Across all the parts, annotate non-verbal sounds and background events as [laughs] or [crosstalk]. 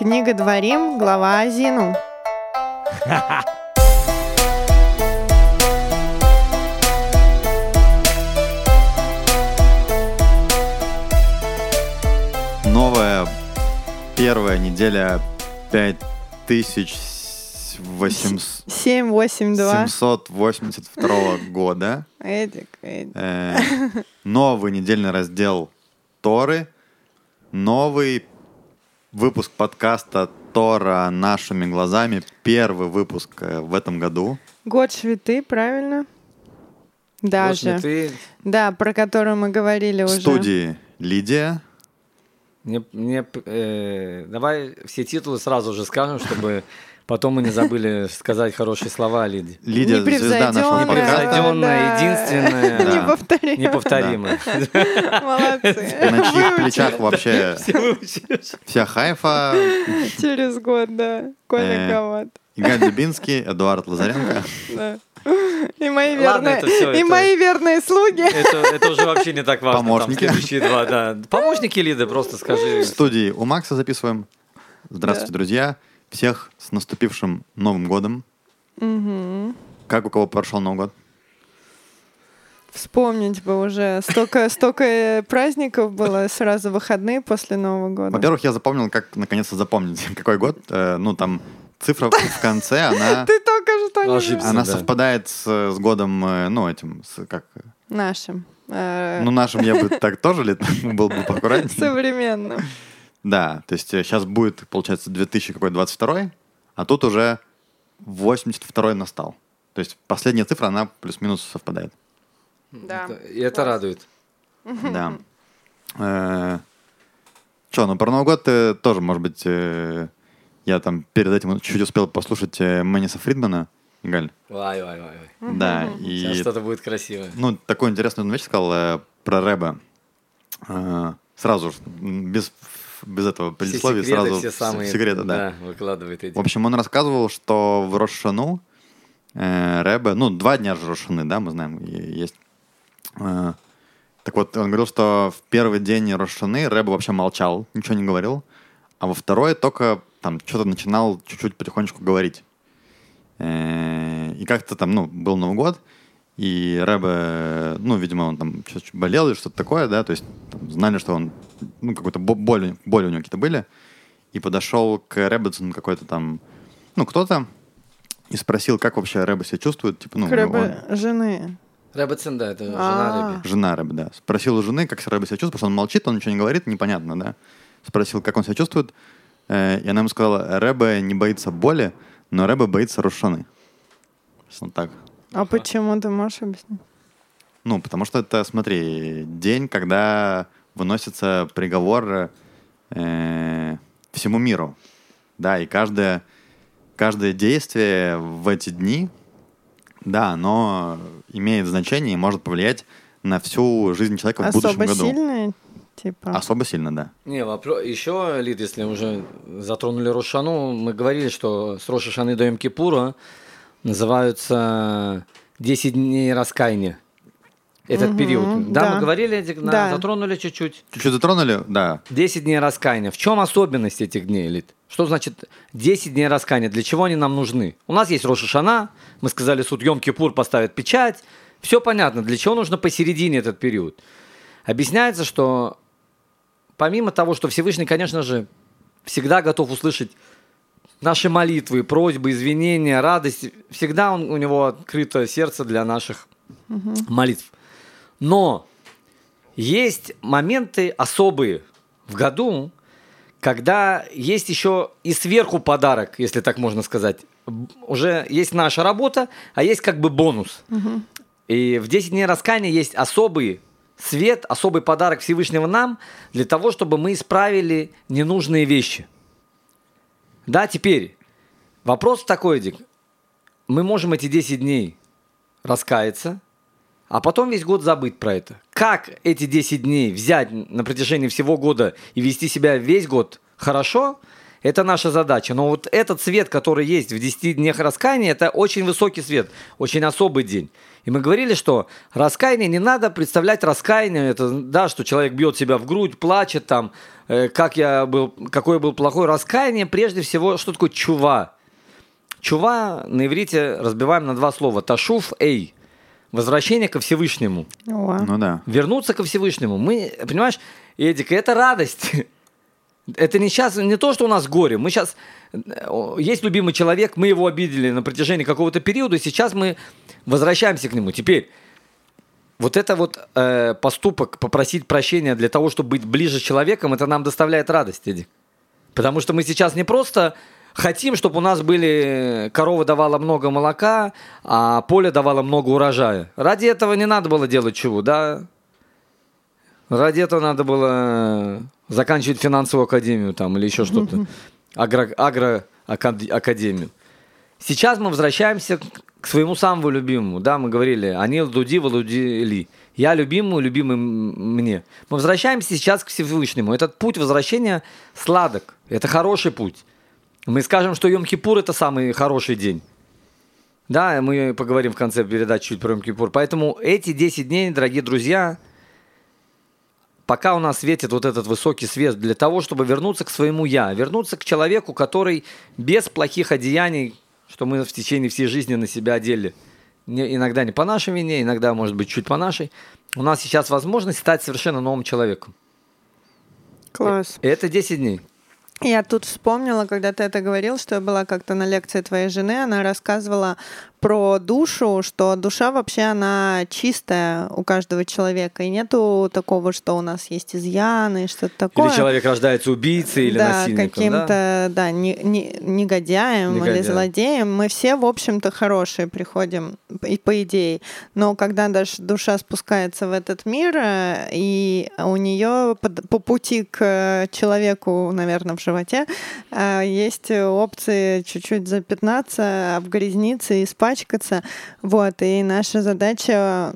Книга Дворим, глава Азину. [laughs] Новая первая неделя 5882 782. [laughs] года. Эдик, Эдик. Э, Новый недельный раздел Торы. Новый выпуск подкаста Тора нашими глазами. Первый выпуск э, в этом году. Год швиты, правильно? Даже. Ты Да, про которую мы говорили В уже. студии Лидия. мне, мне, э, давай все титулы сразу же скажем, чтобы [laughs] потом мы не забыли сказать хорошие слова о Лиде. Лидия, звезда нашего подкаста. Непревзойдённая, Да. единственная. [laughs] Неповторимая. неповторимая. [laughs] Молодцы. На чьих плечах вообще [laughs] вся хайфа. Через год, да. Коля Э. Коват. Игорь Дубинский, Эдуард Лазаренко. И мои Ладно, верные, это всё, и это- мои верные слуги. Это, это уже вообще не так важно. там Помощники. следующие два, да. Помощники Лиды, просто скажи. В студии у Макса записываем. Здравствуйте, Да. друзья. Всех с наступившим Новым годом. Мгм. Как у кого прошел Новый год? Вспомнить бы уже. Столько, столько праздников было, сразу выходные после Нового года. Во-первых, я запомнил, как наконец-то запомнить, [laughs] какой год. Э, Ну, там цифра в конце, она, [laughs] Ты только что не Ошибся. она да. совпадает с, с годом, э, ну, этим, с, как... нашим. э, Ну, нашим я бы так тоже ли [laughs] был бы поаккуратнее. современным. Да, то есть сейчас будет, получается, 2022, а тут уже 82 настал. То есть последняя цифра, она плюс-минус совпадает. Да. Это- И это радует. [laughs] Да. Че, ну про Новый год э, тоже, может быть, э, я там перед этим чуть успел послушать э, Мэниса Фридмана, Галь. Вай, вай, вай. вай. Да, Сейчас и что-то будет красивое. ну, такую интересную вещь сказал э, про Рэба. Э, сразу же, без, без этого предисловия, все секреты, сразу все самые, секреты, да. выкладывает эти. В общем, он рассказывал, что в Рошану э, Рэбе, ну, два дня же Рошаны, да, мы знаем, есть. Э, так вот, он говорил, что в первый день Рошаны Рэбе вообще молчал, ничего не говорил, а во второй только там что-то начинал чуть-чуть потихонечку говорить. Э, и как-то там, ну, был Новый год, и Рэбе, ну, видимо, он там болел или что-то такое, да, то есть там знали, что он, ну, какой-то бо- боли, боли у него какие-то были, и подошел к Рэббетсону какой-то там, ну, кто-то, и спросил, как вообще Рэбе себя чувствует, типа, ну, Крэбы жены. Рэббетсон, да, это А. жена Рэбби. он- жена Рэбе, да. Спросил у жены, как Рэбе себя чувствует, потому что он молчит, он ничего не говорит, непонятно, да. Спросил, как он себя чувствует, э, и она ему сказала, Рэбе не боится боли, но Рэбе боится рушаны. Вот так. А почему ты можешь объяснить? Ну, потому что это, смотри, день, когда выносится приговор э, всему миру. Да, и каждое, каждое действие в эти дни, да, оно имеет значение и может повлиять на всю жизнь человека в будущем Особо году. сильные? Типа. Особо сильно, да. Не, вопрос. Еще, Лид, если уже затронули Рошану, мы говорили, что с Рошашаны до Йом-Кипура называются 10 дней раскаяния. Этот Мгм, период. Да, да. мы говорили, этих, да, затронули чуть-чуть. Чуть-чуть затронули? Да. 10 дней раскаяния. В чем особенность этих дней, Лид? Что значит 10 дней раскаяния? Для чего они нам нужны? У нас есть Рошашана, мы сказали, суд Йом-Кипур поставит печать. Все понятно, для чего нужно посередине этот период. Объясняется, что помимо того, что Всевышний, конечно же, всегда готов услышать наши молитвы, просьбы, извинения, радость, всегда он, у него открыто сердце для наших молитв. Но есть моменты особые в году, когда есть еще и сверху подарок, если так можно сказать. Уже есть наша работа, а есть как бы бонус. И в 10 дней раскаяния есть особый свет, особый подарок Всевышнего нам для того, чтобы мы исправили ненужные вещи. Да, теперь вопрос такой, Дик. Мы можем эти 10 дней раскаяться, а потом весь год забыть про это. Как эти 10 дней взять на протяжении всего года и вести себя весь год хорошо, Это наша задача. Но вот этот свет, который есть в 10 днях раскаяния, это очень высокий свет, очень особый день. И мы говорили, что раскаяние не надо представлять раскаяние, это, да, что человек бьет себя в грудь, плачет там, э, как я был, какой я был плохой. Раскаяние, прежде всего, что такое чува? Чува на иврите разбиваем на два слова. Ташуф эй. Возвращение ко Всевышнему. О. Ну да. Вернуться ко Всевышнему. Мы, понимаешь, Эдик, это радость. [laughs] Это не сейчас, не то, что у нас горе. Мы сейчас, есть любимый человек, мы его обидели на протяжении какого-то периода, и сейчас мы возвращаемся к нему. Теперь, вот это вот э, поступок, попросить прощения для того, чтобы быть ближе с человеком, это нам доставляет радость, Эдик. Потому что мы сейчас не просто хотим, чтобы у нас были корова давала много молока, а поле давало много урожая. Ради этого не надо было делать чего, да? Ради этого надо было заканчивать финансовую академию там или еще что-то. [laughs] Агро, агроакадемию. Сейчас мы возвращаемся к своему самому любимому. Да, мы говорили, Анил Дуди, Валуди Ли. Я любимому, любимый мне. Мы возвращаемся сейчас к Всевышнему. Этот путь возвращения сладок. Это хороший путь. Мы скажем, что Йом-Кипур это самый хороший день. Да, мы поговорим в конце передачи чуть про Йом-Кипур. Поэтому эти 10 дней, дорогие друзья, пока у нас светит вот этот высокий свет для того, чтобы вернуться к своему «я», вернуться к человеку, который без плохих одеяний, что мы в течение всей жизни на себя одели, не, иногда не по нашей вине, иногда, может быть, чуть по нашей, у нас сейчас возможность стать совершенно новым человеком. Класс. И это 10 дней. Я тут вспомнила, когда ты это говорил, что я была как-то на лекции твоей жены, она рассказывала про душу, что душа вообще она чистая у каждого человека, и нету такого, что у нас есть изъяны, что-то такое. Или человек рождается убийцей или да, насильником. каким-то, да? да, не, не, негодяем, Негодяем. или злодеем. Мы все, в общем-то, хорошие приходим, и по идее. Но когда даже душа спускается в этот мир, э, и у нее по, по пути к человеку, наверное, в животе, э, есть опции чуть-чуть запятнаться, обгрязниться и испачкаться. Вот, и наша задача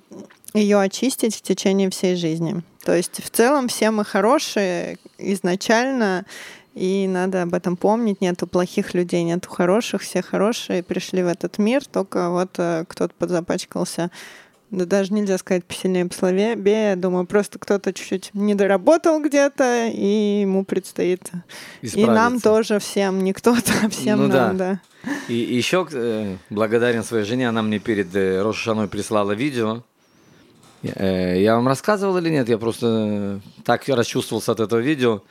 ее очистить в течение всей жизни. То есть в целом все мы хорошие изначально, и надо об этом помнить. Нету плохих людей, нету хороших, все хорошие пришли в этот мир, только вот э, кто-то подзапачкался. Да даже нельзя сказать посильнее пословие. Я думаю, просто кто-то чуть-чуть не доработал где-то, и ему предстоит. И нам Исправиться. тоже всем, не кто-то, а всем Ну нам, да. да. И еще э, благодарен своей жене, она мне перед э, Рошашаной прислала видео. Э, я вам рассказывал или нет? Я просто так расчувствовался от этого видео.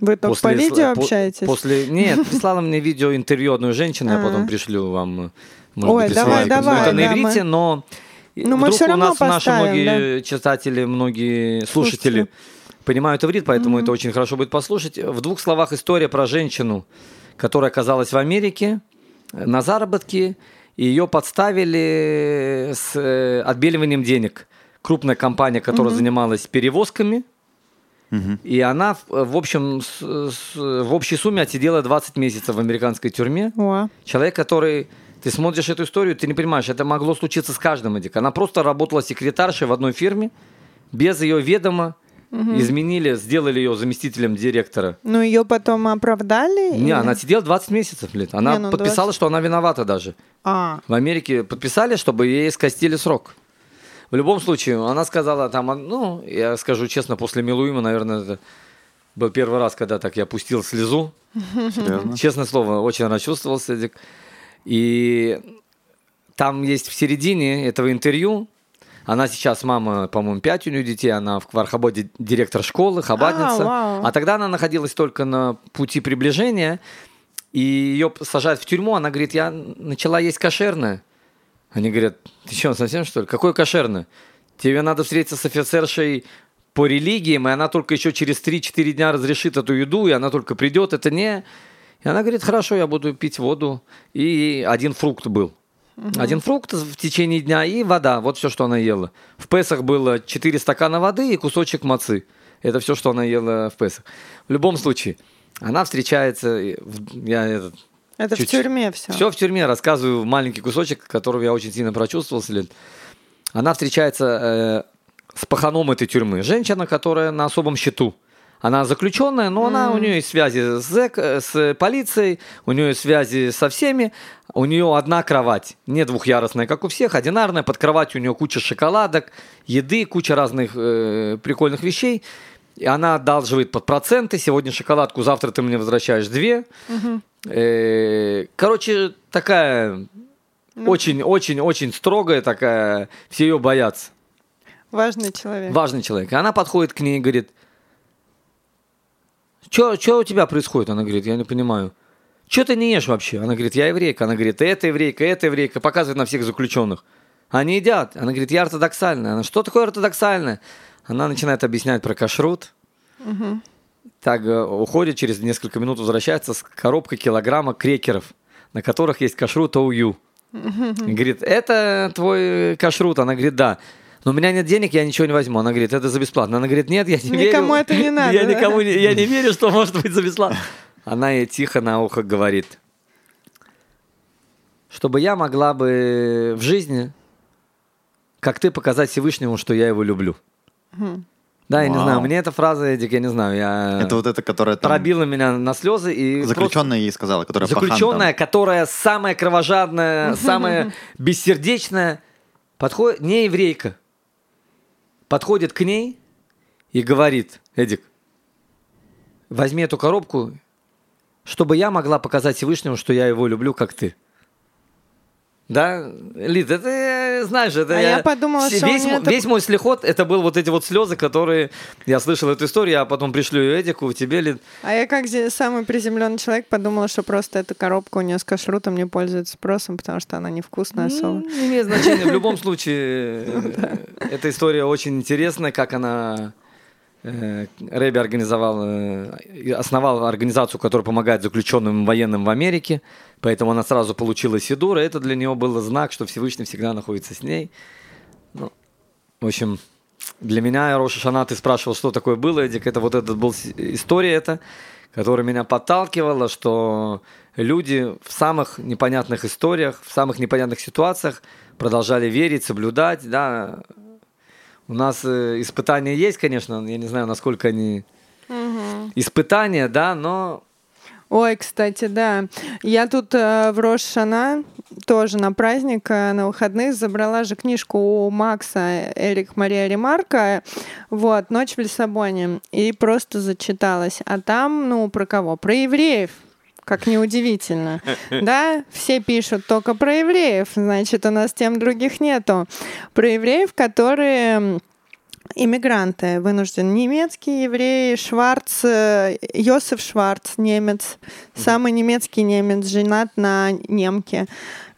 Вы только по сла- видео по- общаетесь? После, нет, [laughs] прислала мне видео интервью одной женщины, я А. потом пришлю вам. Может Ой, быть, давай, присылаю. давай, Ну, это на да, иврите, мы- но Ну, мы вдруг всё у равно нас наши поставим, многие читатели, многие слушатели Слушатели. понимают иврит, поэтому это очень хорошо будет послушать. В двух словах история про женщину, которая оказалась в Америке на заработке, и ее подставили с э, отбеливанием денег. Крупная компания, которая занималась перевозками, и она, в общем, с- с- в общей сумме отсидела 20 месяцев в американской тюрьме. О, Человек, который... Ты смотришь эту историю, ты не понимаешь, это могло случиться с каждым, Эдик. Она просто работала секретаршей в одной фирме, без ее ведома, изменили, сделали ее заместителем директора. Ну, ее потом оправдали? Не, или- она сидела 20 месяцев, блин. Она Не, ну, подписала, 20. что она виновата даже. А, В Америке подписали, чтобы ей скостили срок. В любом случае, она сказала там, ну, я скажу честно, после Милуима, наверное, это был первый раз, когда так я пустил слезу. Серьезно? Честное слово, очень расчувствовался, Эдик. И там есть в середине этого интервью, она сейчас мама, по-моему, пять у нее детей, она в Квархабоде директор школы, хабадница. вау. А тогда она находилась только на пути приближения, и ее сажают в тюрьму, она говорит, я начала есть кошерное. Они говорят, ты что, совсем что ли? Какое кошерное? Тебе надо встретиться с офицершей по религиям, и она только еще через 3-4 дня разрешит эту еду, и она только придет, это не... И она говорит, хорошо, я буду пить воду. И один фрукт был. Один фрукт в течение дня и вода. Вот все, что она ела. В Песах было 4 стакана воды и кусочек мацы. Это все, что она ела в Песах. В любом случае, она встречается... в- Я этот, это в Чуть- тюрьме все. все в тюрьме, рассказываю маленький кусочек, которого я очень сильно прочувствовался. Лен. Она встречается э, с паханом этой тюрьмы. Женщина, которая на особом счету. Она заключенная, но она, у нее есть связи с, зэк, э, с полицией, у нее связи со всеми. У нее одна кровать, не двухъярусная, как у всех, одинарная. Под кроватью у нее куча шоколадок, еды, куча разных э, прикольных вещей. И она одалживает под проценты. Сегодня шоколадку, завтра ты мне возвращаешь две. Э, короче, такая очень-очень-очень строгая такая. Все ее боятся. Важный человек. Важный человек. И она подходит к ней и говорит, что у тебя происходит? Она говорит, я не понимаю. Что ты не ешь вообще? Она говорит, я еврейка. Она говорит, это еврейка, это еврейка. Показывает на всех заключенных. Они едят. Она говорит, я ортодоксальная. Она, что такое ортодоксальная? Она начинает объяснять про кашрут. Так э, уходит, через несколько минут возвращается с коробкой килограмма крекеров, на которых есть кашрут ОУЮ. Говорит, это твой кашрут? Она говорит, да. Но у меня нет денег, я ничего не возьму. Она говорит, это за бесплатно. Она говорит, нет, я не верю. Никому это не [laughs] надо, Я да? никому не, я не верю, что может быть за бесплатно. Она ей тихо на ухо говорит, чтобы я могла бы в жизни, как ты, показать Всевышнему, что я его люблю. Да, я не Вау. знаю, мне эта фраза, Эдик, я не знаю, я... Это вот это, которая там... пробила меня на слезы и просто- Заключенная ей сказала, которая. Заключенная, которая самая кровожадная, [laughs] самая бессердечная, подходит, не еврейка, подходит к ней и говорит, Эдик, возьми эту коробку, чтобы я могла показать Всевышнему, что я его люблю, как ты. Да, Лид, это знаешь, это А я подумала, все- что весь, мо- это- весь мой слихот, это был вот эти вот слезы, которые я слышал эту историю, а потом пришлю ее Эдику, тебе, Лид. А я как самый приземленный человек подумала, что просто эта коробка у нее с кашрутом не пользуется спросом, потому что она невкусная особо. М, Не имеет значения. В любом [laughs] случае, э, эта история очень интересная, как она Рэби организовал, э, основал организацию, которая помогает заключенным военным в Америке, поэтому она сразу получила Сидура. Это для нее был знак, что Всевышний всегда находится с ней. Ну, в общем, для меня, Роша Шана, ты спрашивал, что такое было, Эдик, это вот эта была история эта, которая меня подталкивала, что люди в самых непонятных историях, в самых непонятных ситуациях продолжали верить, соблюдать, да. У нас э, испытания есть, конечно, я не знаю, насколько они испытания, да, но Ой, кстати, да. Я тут э, в Рошана тоже на праздник, э, на выходных забрала же книжку у Макса Эрик Мария Ремарка, вот, «Ночь в Лиссабоне», и просто зачиталась. А там, ну, про кого? Про евреев. Как неудивительно. Да, все пишут только про евреев, значит, у нас тем других нету. Про евреев, которые иммигранты вынуждены. Немецкий еврей Шварц, э, Йосиф Шварц, немец, самый немецкий немец, женат на немке.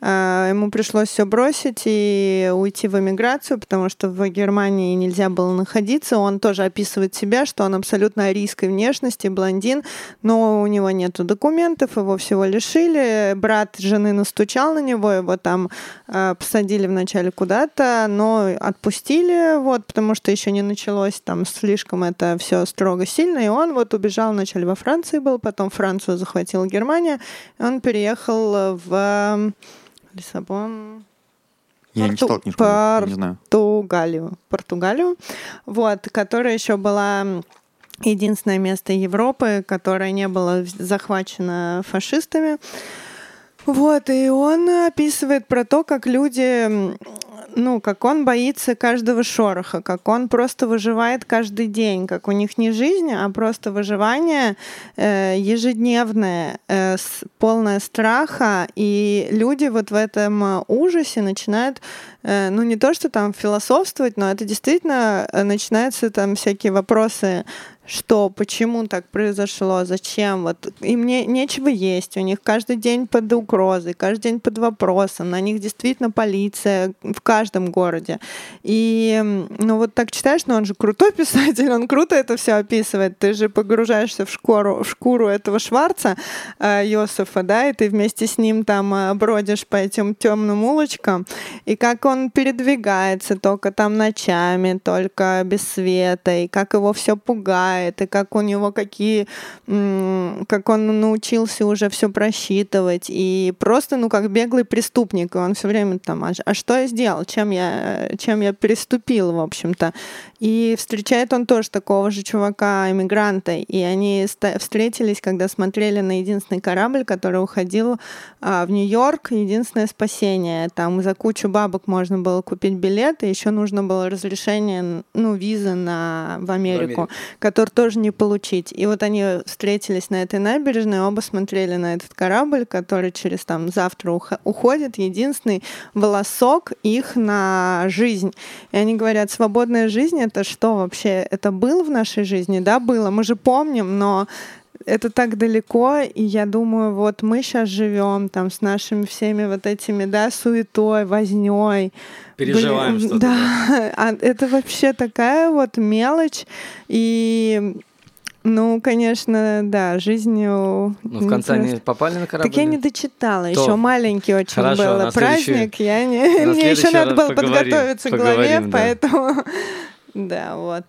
Э, Ему пришлось все бросить и уйти в эмиграцию, потому что в Германии нельзя было находиться. Он тоже описывает себя, что он абсолютно арийской внешности, блондин, но у него нет документов, его всего лишили. Брат жены настучал на него, его там э, посадили вначале куда-то, но отпустили, вот, потому что еще не началось там слишком это все строго сильно, и он вот убежал вначале во Франции был, потом Францию захватила Германия, он переехал в Лиссабон, Я не Порту- читал книжку, пар- не знаю. Португалию, Португалию, вот, которая еще была единственное место Европы, которое не было захвачено фашистами. Вот, и он описывает про то, как люди, ну, как он боится каждого шороха, как он просто выживает каждый день, как у них не жизнь, а просто выживание э, ежедневное, э, с- полное страха, и люди вот в этом э, ужасе начинают, ну, не то, что там философствовать, но это действительно э, начинаются там всякие вопросы, что, почему так произошло, зачем, вот. Им не, нечего есть, у них каждый день под угрозой, каждый день под вопросом, на них действительно полиция в каждом городе. И, ну, вот так читаешь, но он же крутой [laughs] писатель, он круто это все описывает, ты же погружаешься в шкуру, в шкуру этого Шварца, э, Йосифа, да, и ты вместе с ним там э, бродишь по этим темным улочкам, и как он передвигается только там ночами, только без света, и как его все пугает, и как у него какие, как он научился уже все просчитывать, и просто, ну, как беглый преступник, и он все время там, а, а что я сделал, чем я, чем я переступил, в общем-то. И встречает он тоже такого же чувака, иммигранта, и они встретились, когда смотрели на единственный корабль, который уходил а, в Нью-Йорк, единственное спасение. Там за кучу бабок можно было купить билет, и еще нужно было разрешение, ну, визы на, в, Америку, в Америку, который тоже не получить. И вот они встретились на этой набережной, оба смотрели на этот корабль, который через там завтра уходит, единственный волосок их на жизнь. И они говорят, свободная жизнь это что вообще? Это было в нашей жизни? Да, было. Мы же помним, но это так далеко, и я думаю, вот мы сейчас живем там с нашими всеми вот этими, да, суетой, возней. Переживаем что-то. Да, [laughs] а это вообще такая вот мелочь, и ну, конечно, да, жизнью. Ну, в конце они попали на корабль? Так я не дочитала, То. еще маленький очень Хорошо, был праздник. Я не... [laughs] Мне еще надо было подготовиться к главе, поэтому [laughs] да, вот.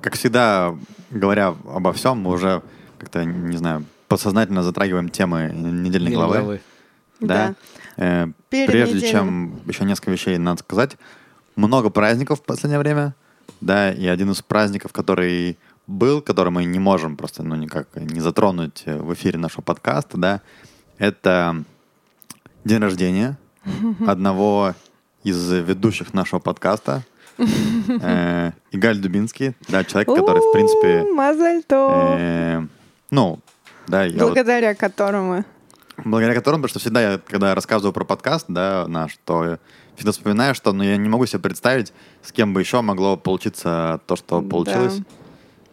Как всегда, говоря обо всем, мы уже как-то, не знаю, подсознательно затрагиваем темы недельной главы. главы. Да. да. Э, прежде неделей. чем еще несколько вещей надо сказать. Много праздников в последнее время. Да, и один из праздников, который был, который мы не можем просто, ну, никак не затронуть в эфире нашего подкаста, да, это день рождения [laughs] одного из ведущих нашего подкаста, Игаль Дубинский, да, человек, который, в принципе... Мазальто! Э, ну, да, Благодаря которому. Благодаря которому, потому что всегда я, когда рассказываю про подкаст, да, наш, то всегда вспоминаю, что ну, я не могу себе представить, с кем бы еще могло получиться то, что получилось.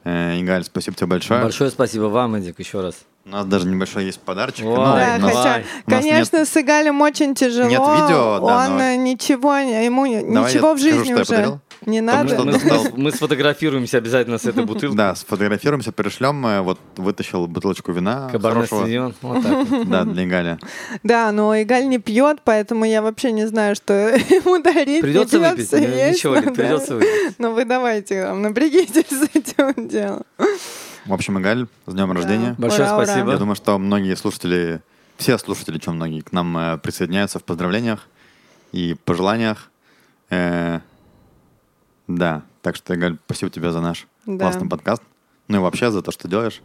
Да. Э, Игаль, спасибо тебе большое. Большое спасибо вам, Эдик, еще раз. У нас даже небольшой есть подарочек. Ой, да, нас, хотя, конечно, нет, с Игалем очень тяжело. Нет видео, да, Он но... ничего, ему Давай ничего в жизни скажу, уже не надо. Мы, [laughs] мы сфотографируемся обязательно с этой бутылкой. Да, сфотографируемся, пришлем. Вот вытащил бутылочку вина. Кабарне Синьон, вот так. [laughs] Да, для Игаля. Да, но Игаль не пьет, поэтому я вообще не знаю, что [laughs] ему дарить. Придется выпить. Ничего, придется выпить. Ну вы давайте, напрягитесь с этим делом. В общем, Игаль, с днем рождения. Большое ура, спасибо. Я думаю, что многие слушатели, все слушатели, чем многие, к нам э, присоединяются в поздравлениях и пожеланиях. Э, да, так что, Игаль, спасибо тебе за наш да. классный подкаст. Ну и вообще за то, что делаешь.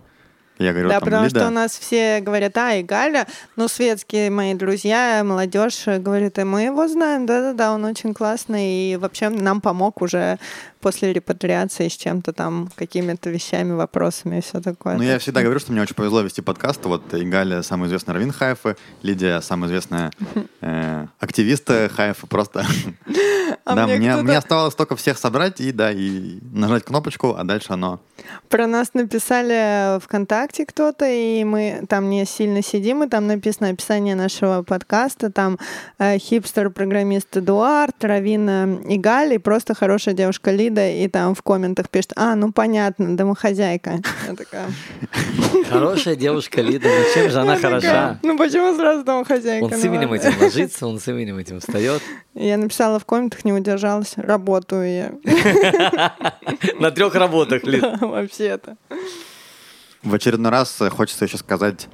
Я говорю, да, там, потому Лида... что у нас все говорят, а, и Галя, ну, светские мои друзья, молодежь говорит, и мы его знаем, да-да-да, он очень классный, и вообще нам помог уже после репатриации с чем-то там, какими-то вещами, вопросами и все такое. Ну, я всегда говорю, что мне очень повезло вести подкаст. Вот Игаля самый известный раввин Хайфа, Лидия самая известная [laughs] э, активист Хайфа, просто... [laughs] А да, мне, мне оставалось только всех собрать и, да, и нажать кнопочку, а дальше оно... Про нас написали ВКонтакте кто-то, и мы там не сильно сидим, и там написано описание нашего подкаста, там э, хипстер-программист Эдуард, Равина Игаль и просто хорошая девушка Лида, и там в комментах пишет, а, ну понятно, домохозяйка. Я такая... Хорошая девушка Лида, ну чем же она хороша? Ну почему сразу домохозяйка? Он с именем этим ложится, он с именем этим встает. Я написала в комментах, не удержалась, работаю я. [laughs] На трех работах, Лид. Вообще-то. В очередной раз хочется еще сказать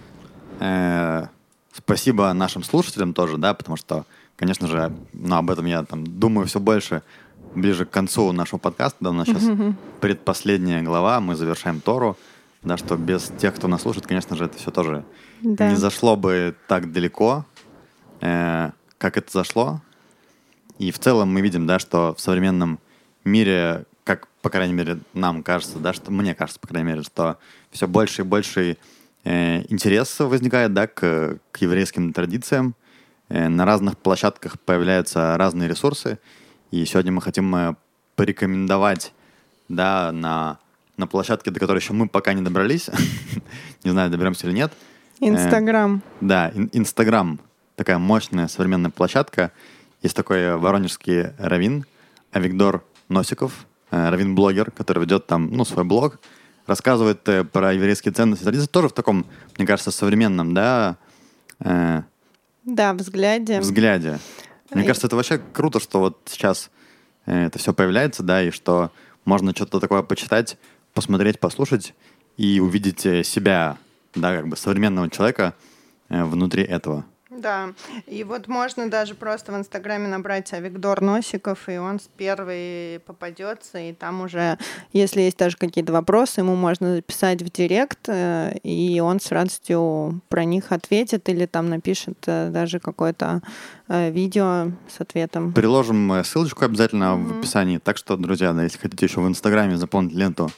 э, спасибо нашим слушателям тоже, да, потому что, конечно же, ну, об этом я там думаю все больше ближе к концу нашего подкаста, да, у нас сейчас предпоследняя глава, мы завершаем Тору, да, что без тех, кто нас слушает, конечно же, это все тоже да. не зашло бы так далеко, э, как это зашло. И в целом мы видим, да, что в современном мире, как, по крайней мере, нам кажется, да, что мне кажется, по крайней мере, что все больше и больше э, интерес возникает, да, к, к еврейским традициям. Э, на разных площадках появляются разные ресурсы, и сегодня мы хотим э, порекомендовать да, на, на площадке, до которой еще мы пока не добрались. [laughs] не знаю, доберемся или нет. Инстаграм. Э, да, Инстаграм. Такая мощная современная площадка. Есть такой э, воронежский равин Авигдор Носиков, э, равин-блогер, который ведет там ну, свой блог, рассказывает э, про еврейские ценности традиции, тоже в таком, мне кажется, современном, да, э, да, взгляде. Взгляде. Мне кажется, это вообще круто, что вот сейчас это все появляется, да, и что можно что-то такое почитать посмотреть, послушать и увидеть себя, да, как бы современного человека внутри этого. Да, и вот можно даже просто в Инстаграме набрать Виктор Носиков, и он с первой попадется, и там уже, если есть даже какие-то вопросы, ему можно записать в директ, э, и он с радостью про них ответит или там напишет э, даже какое-то э, видео с ответом. Приложим ссылочку обязательно mm-hmm. в описании. Так что, друзья, да, если хотите еще в Инстаграме заполнить ленту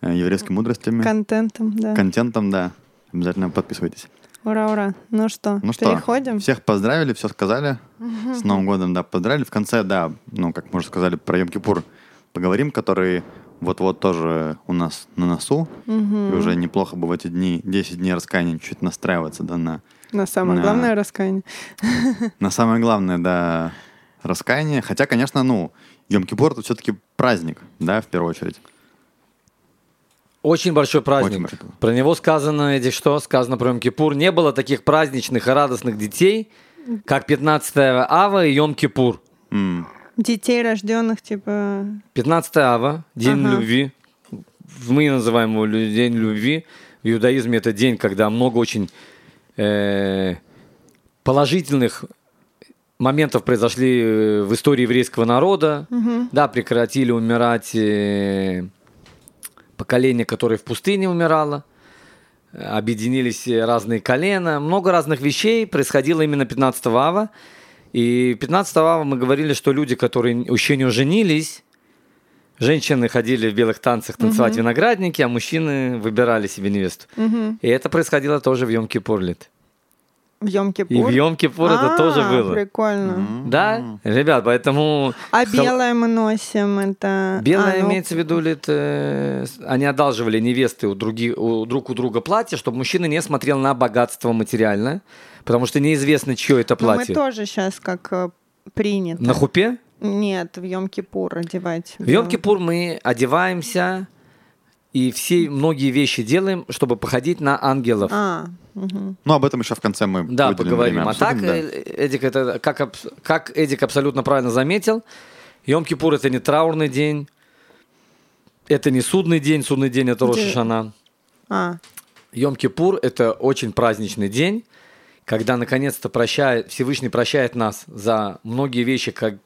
еврейскими мудростями, Контентом, да. контентом, да, обязательно подписывайтесь. Ура, ура. Ну что, Ну что, переходим? всех поздравили, все сказали. С Новым годом, да, поздравили. В конце, да, ну, как мы уже сказали, про Йом-Кипур поговорим, который вот-вот тоже у нас на носу. И уже неплохо бы в эти дни, 10 дней раскаяния чуть настраиваться, да, на, На самое На- главное раскаяние. [laughs] на самое главное, да, раскаяние. Хотя, конечно, ну, Йом-Кипур это все-таки праздник, да, в первую очередь. Очень большой праздник. Очень большой. Про него сказано, Эдик, что сказано про Йом-Кипур. Не было таких праздничных и радостных детей, как 15 Ава и Йом-Кипур. М, Детей, рожденных, типа... 15 Ава, День Ага. любви. Мы называем его День любви. В иудаизме это день, когда много очень э, положительных моментов произошли э, в истории еврейского народа. Да, прекратили умирать э, поколение, которое в пустыне умирало. Объединились разные колена. Много разных вещей происходило именно 15 ава. И 15 ава мы говорили, что люди, которые еще не женились, женщины ходили в белых танцах танцевать виноградники, а мужчины выбирали себе невесту. Мгм. И это происходило тоже в Йом-Кипур лет. В Йом-Кипур. И в Йом-Кипур это А, тоже было. Прикольно. Да, ребят, поэтому... А белое мы носим, это... Белое А, ну, имеется в виду, ли это, э, они одалживали невесты у, други, у друг у друга платье, чтобы мужчина не смотрел на богатство материальное, потому что неизвестно, чье это ну, мы платье. тоже сейчас как э, принято. На хупе? Нет, в Йом-Кипур одевать. В Йом-Кипур мы одеваемся и все многие вещи делаем, чтобы походить на ангелов. А, Ну, об этом еще в конце мы Да, выделим поговорим. время, А так, обсудим, да. э, Эдик, это как, как Эдик абсолютно правильно заметил, Йом-Кипур это не траурный день, это не судный день, судный день это Где- Рошашана. А, Йом-Кипур это очень праздничный день, когда наконец-то прощает, Всевышний прощает нас за многие вещи, как-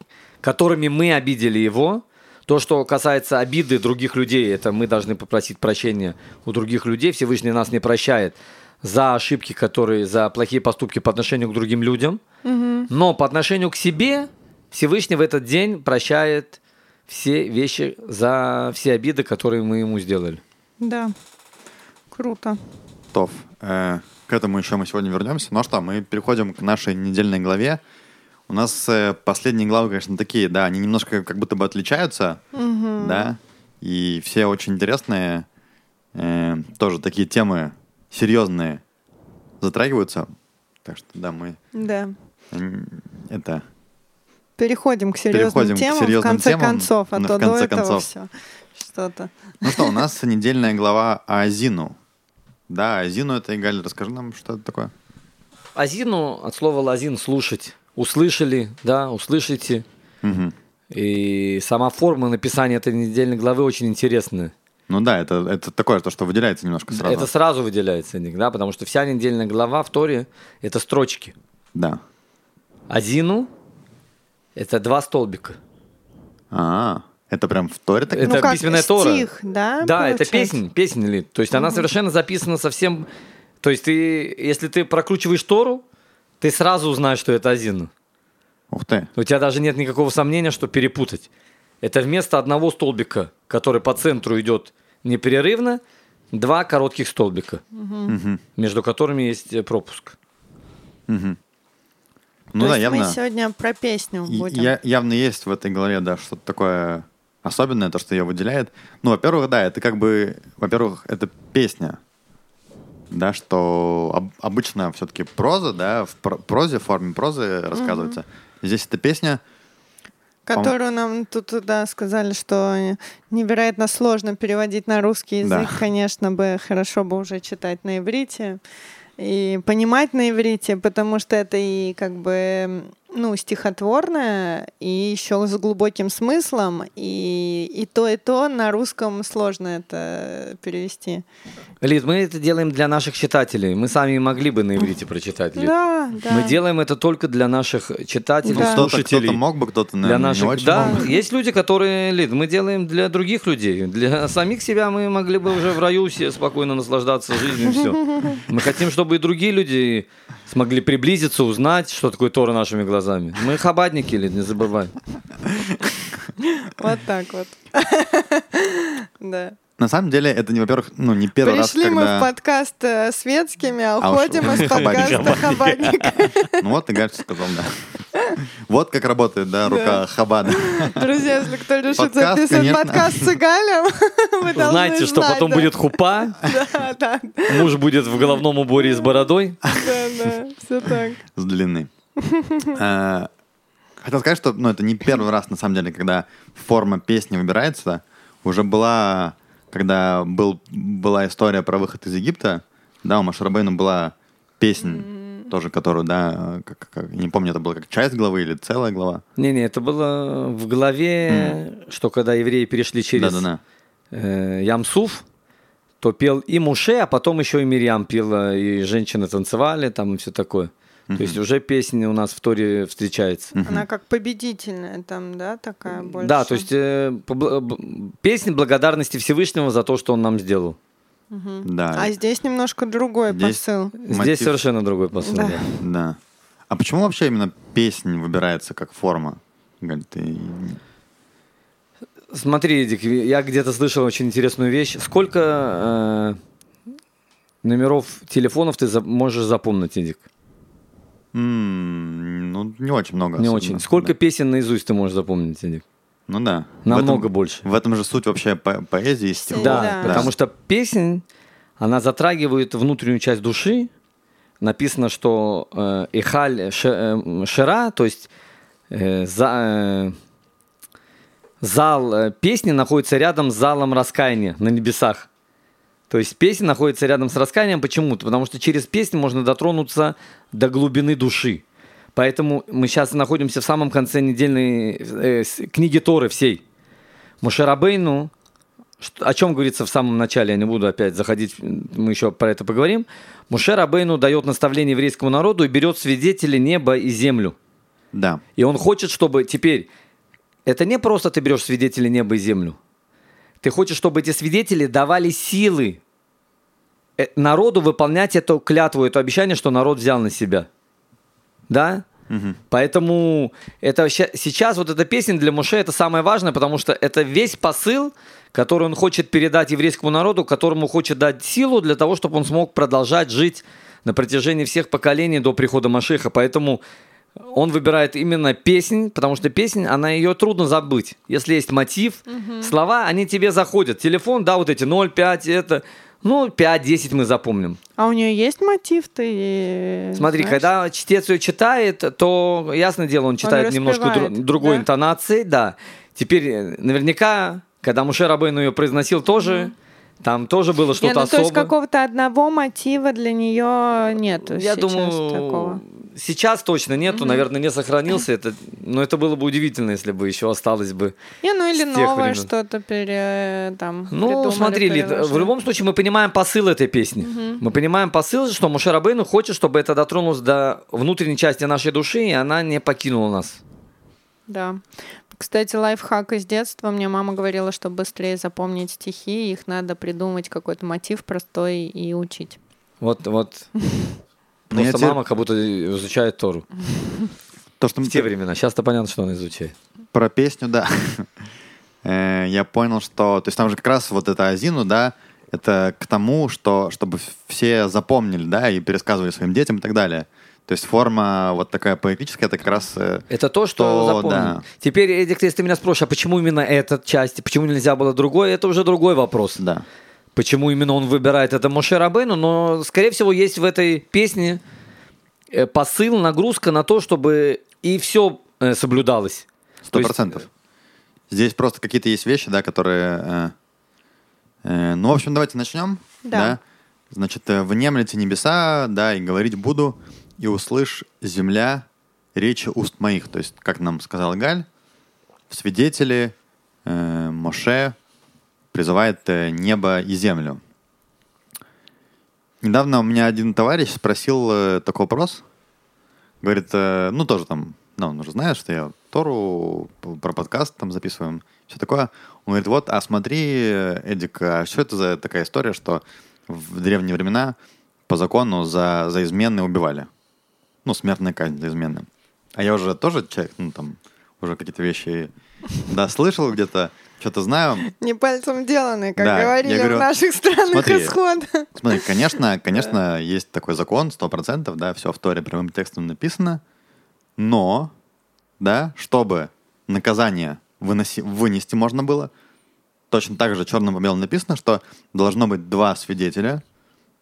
которыми мы обидели его. То, что касается обиды других людей, это мы должны попросить прощения у других людей. Всевышний нас не прощает за ошибки, которые, за плохие поступки по отношению к другим людям. Но по отношению к себе Всевышний в этот день прощает все вещи за все обиды, которые мы ему сделали. да. Круто. Тов. Э, к этому еще мы сегодня вернемся. Ну а что, мы переходим к нашей недельной главе. У нас э, последние главы, конечно, такие, да, они немножко как будто бы отличаются, да, и все очень интересные. Э, тоже такие темы серьезные затрагиваются. Так что, да, мы Да. это Переходим к серьезным Переходим к темам серьезным в конце темам. концов, а Ну, то в конце до этого концов. все что-то. Ну что, у [laughs] нас недельная глава о Азину. Да, Азину это Игаль, расскажи нам, что это такое. Азину от слова лазин слушать. Услышали, да, услышите. Мгм. И сама форма написания этой недельной главы очень интересная. Ну да, это, это такое, то, что выделяется немножко сразу. Это сразу выделяется, да, потому что вся недельная глава в Торе – это строчки. Да. Азину – это два столбика. А, это прям в Торе так? Это ну, как письменная Тора. стих, да? Да, это получается? песня, песня ли. То есть она совершенно записана совсем... То есть ты, если ты прокручиваешь Тору, ты сразу узнаешь, что это Азину. Ух ты. У тебя даже нет никакого сомнения, что перепутать. Это вместо одного столбика, который по центру идет непрерывно, два коротких столбика, Мгм. между которыми есть э, пропуск. То Ну да, есть явно. мы сегодня про песню будем. я- явно есть в этой голове, да, что-то такое особенное, то, что ее выделяет. Ну, во-первых, да, это как бы, во-первых, это песня, да, что об- обычно все-таки проза, да, в про- прозе, в форме прозы рассказывается. Здесь это песня, Которую нам тут да, сказали, что невероятно сложно переводить на русский язык. Да. Конечно, бы хорошо бы уже читать на иврите и понимать на иврите, потому что это и как бы ну, стихотворное и еще с глубоким смыслом, и, и то, и то на русском сложно это перевести. Лид, мы это делаем для наших читателей. Мы сами могли бы на иврите прочитать, Лид. Да, да. Мы делаем это только для наших читателей, Да. Кто-то, слушателей. кто-то мог бы, кто-то, для наверное, наших, не очень да, мог бы. есть люди, которые, Лид, мы делаем для других людей. Для самих себя мы могли бы уже в раю все спокойно наслаждаться жизнью, все. [laughs] Мы хотим, чтобы и другие люди смогли приблизиться, узнать, что такое Тора нашими глазами. Мы хабадники, Лид, не забывай. Вот так вот. Да. На самом деле, это, не, во-первых, ну, не первый Пришли раз, мы когда... в подкаст э, светскими, а А уж уходим из подкаста хабарника. Ну вот, ты, Гач, сказал, да. Вот как работает, да, рука Хабада. Друзья, если кто решит записывать подкаст с Игалем, [laughs] вы должны Знаете, что потом будет хупа, муж будет в головном уборе с бородой. да, да, все так. с длины. Э, Хотел сказать, что ну, это не первый раз, на самом деле, когда форма песни выбирается. Уже была, когда был, была история про выход из Египта, да, у Машарабейна была песня, тоже которую, да, как, как- не помню, это была как часть главы или целая глава. Не-не, это было в главе, что когда евреи перешли через Да-да-да. э, Ямсуф, то пел и Муше, а потом еще и Мирьям пела, и женщины танцевали там и все такое. То есть уже песня у нас в Торе встречается. Она как победительная там, да, такая больше. Да, то есть э, побл- б- песня благодарности Всевышнего за то, что он нам сделал. Да. А здесь немножко другой Здесь- посыл. Здесь Мотив. совершенно другой посыл. Да. да. Да. А почему вообще именно песня выбирается как форма? Галь, ты... Смотри, Эдик, я где-то слышал очень интересную вещь. Сколько э, номеров телефонов ты за- можешь запомнить, Эдик? М, ну, не очень много. Не особенно. очень. Сколько Да. песен наизусть ты можешь запомнить, Эдик? Ну да. В Намного этом- больше. В этом же суть вообще по- поэзии и стиха. Да, Да. потому что песня, она затрагивает внутреннюю часть души. Написано, что э, Эхаль ше- э, Шера, то есть э, за, э, зал э, песни находится рядом с залом раскаяния на небесах. То есть песня находится рядом с раскаянием. Почему-то? Потому что через песню можно дотронуться до глубины души. Поэтому мы сейчас находимся в самом конце недельной э, с- книги Торы всей. Мушарабейну, о чем говорится в самом начале, я не буду опять заходить, мы еще про это поговорим. Муше Рабейну дает наставление еврейскому народу и берет свидетелей неба и землю. Да. И он хочет, чтобы теперь... Это не просто ты берешь свидетелей неба и землю. Ты хочешь, чтобы эти свидетели давали силы э, народу выполнять эту клятву, это обещание, что народ взял на себя. Да? Поэтому это сейчас вот эта песня для Муше это самое важное, потому что это весь посыл, который он хочет передать еврейскому народу, которому хочет дать силу для того, чтобы он смог продолжать жить на протяжении всех поколений до прихода Машиха. Поэтому он выбирает именно песнь, потому что песнь, она ее трудно забыть. Если есть мотив, слова, они тебе заходят. Телефон, да, вот эти 0, 5, это, ну, 5, 10 мы запомним. А у нее есть мотив, ты Смотри, знаешь? когда чтец ее читает, то, ясное дело, он читает немножко дру- другой да? интонацией, да. Теперь, э, наверняка, когда Муше Рабейну ее произносил тоже, там тоже было Не, что-то ну, то есть особое. какого-то одного мотива для нее нет. Я думаю, такого. сейчас точно нету, наверное, не сохранился. Это, но это было бы удивительно, если бы еще осталось бы. Не, ну или новое что-то пере, там, Ну, смотри, Лид, в любом случае мы понимаем посыл этой песни. Мы понимаем посыл, что Муше Рабейну хочет, чтобы это дотронулось до внутренней части нашей души, и она не покинула нас. Да. Кстати, лайфхак из детства. Мне мама говорила, что быстрее запомнить стихи, их надо придумать какой-то мотив простой и учить. Вот, вот. [laughs] Ну, Просто мама как будто изучает Тору. То, что В те времена. Сейчас-то понятно, что она изучает. про песню, да. [laughs] Э, Я понял, что... То есть там же как раз вот это Азину, да, это к тому, что чтобы все запомнили, да, и пересказывали своим детям и так далее. То есть форма вот такая поэтическая, это как раз... э, Это то, что То, запомнил. да. Теперь, Эдик, если ты меня спросишь, а почему именно эта часть, почему нельзя было другой, это уже другой вопрос. Да. Почему именно он выбирает это Моше Рабейну, но, скорее всего, есть в этой песне э, посыл, нагрузка на то, чтобы и все соблюдалось. Сто процентов. Здесь просто какие-то есть вещи, да, которые... э, э, ну, в общем, давайте начнем. Да. Значит, э, «Внемлите небеса, да, и говорить буду, и услышь земля речи уст моих. То есть, как нам сказал Галь, свидетели э, Моше призывает э, небо и землю. Недавно у меня один товарищ спросил э, такой вопрос. Говорит, э, ну тоже там, ну он уже знает, что я Тору про подкаст там записываем, все такое. Он говорит, вот, а смотри, Эдик, а что это за такая история, что в древние времена по закону за, за измены убивали? Ну, смертная казнь за измены. А я уже тоже человек, ну там, уже какие-то вещи, [laughs] да, слышал где-то, что-то знаю. Не пальцем деланный, как Да, говорили говорю, в наших странах смотри, исход. Смотри, конечно, [laughs] конечно, есть такой закон, сто процентов, да, все в Торе прямым текстом написано, но, да, чтобы наказание выноси, вынести можно было, точно так же черным по белому написано, что должно быть два свидетеля,